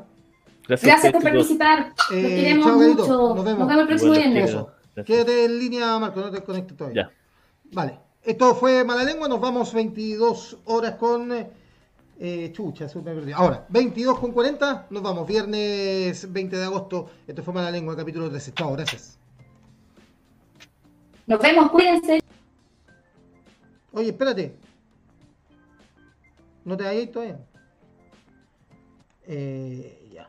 Gracias, por participar. Eh, Los queremos chao, Carito. mucho. Nos vemos. el próximo viernes. Quédate en línea, Marco, no te conectes todavía. Ya. Vale. Esto fue Mala Lengua, nos vamos 22 horas con... Eh, chucha, eso me perdí. Ahora, 22 con 40, nos vamos. Viernes 20 de agosto. Esto fue Mala Lengua, capítulo 13. Chao, gracias. Nos vemos, cuídense. Oye, espérate. ¿No te vayas todavía? Eh, ya.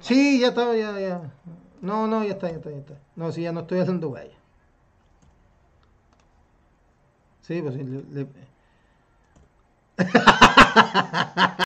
Sí, ya está, ya, ya. No, no, ya está, ya está, ya está. No, sí, ya no estoy haciendo guaya. Sí, pues sí, le-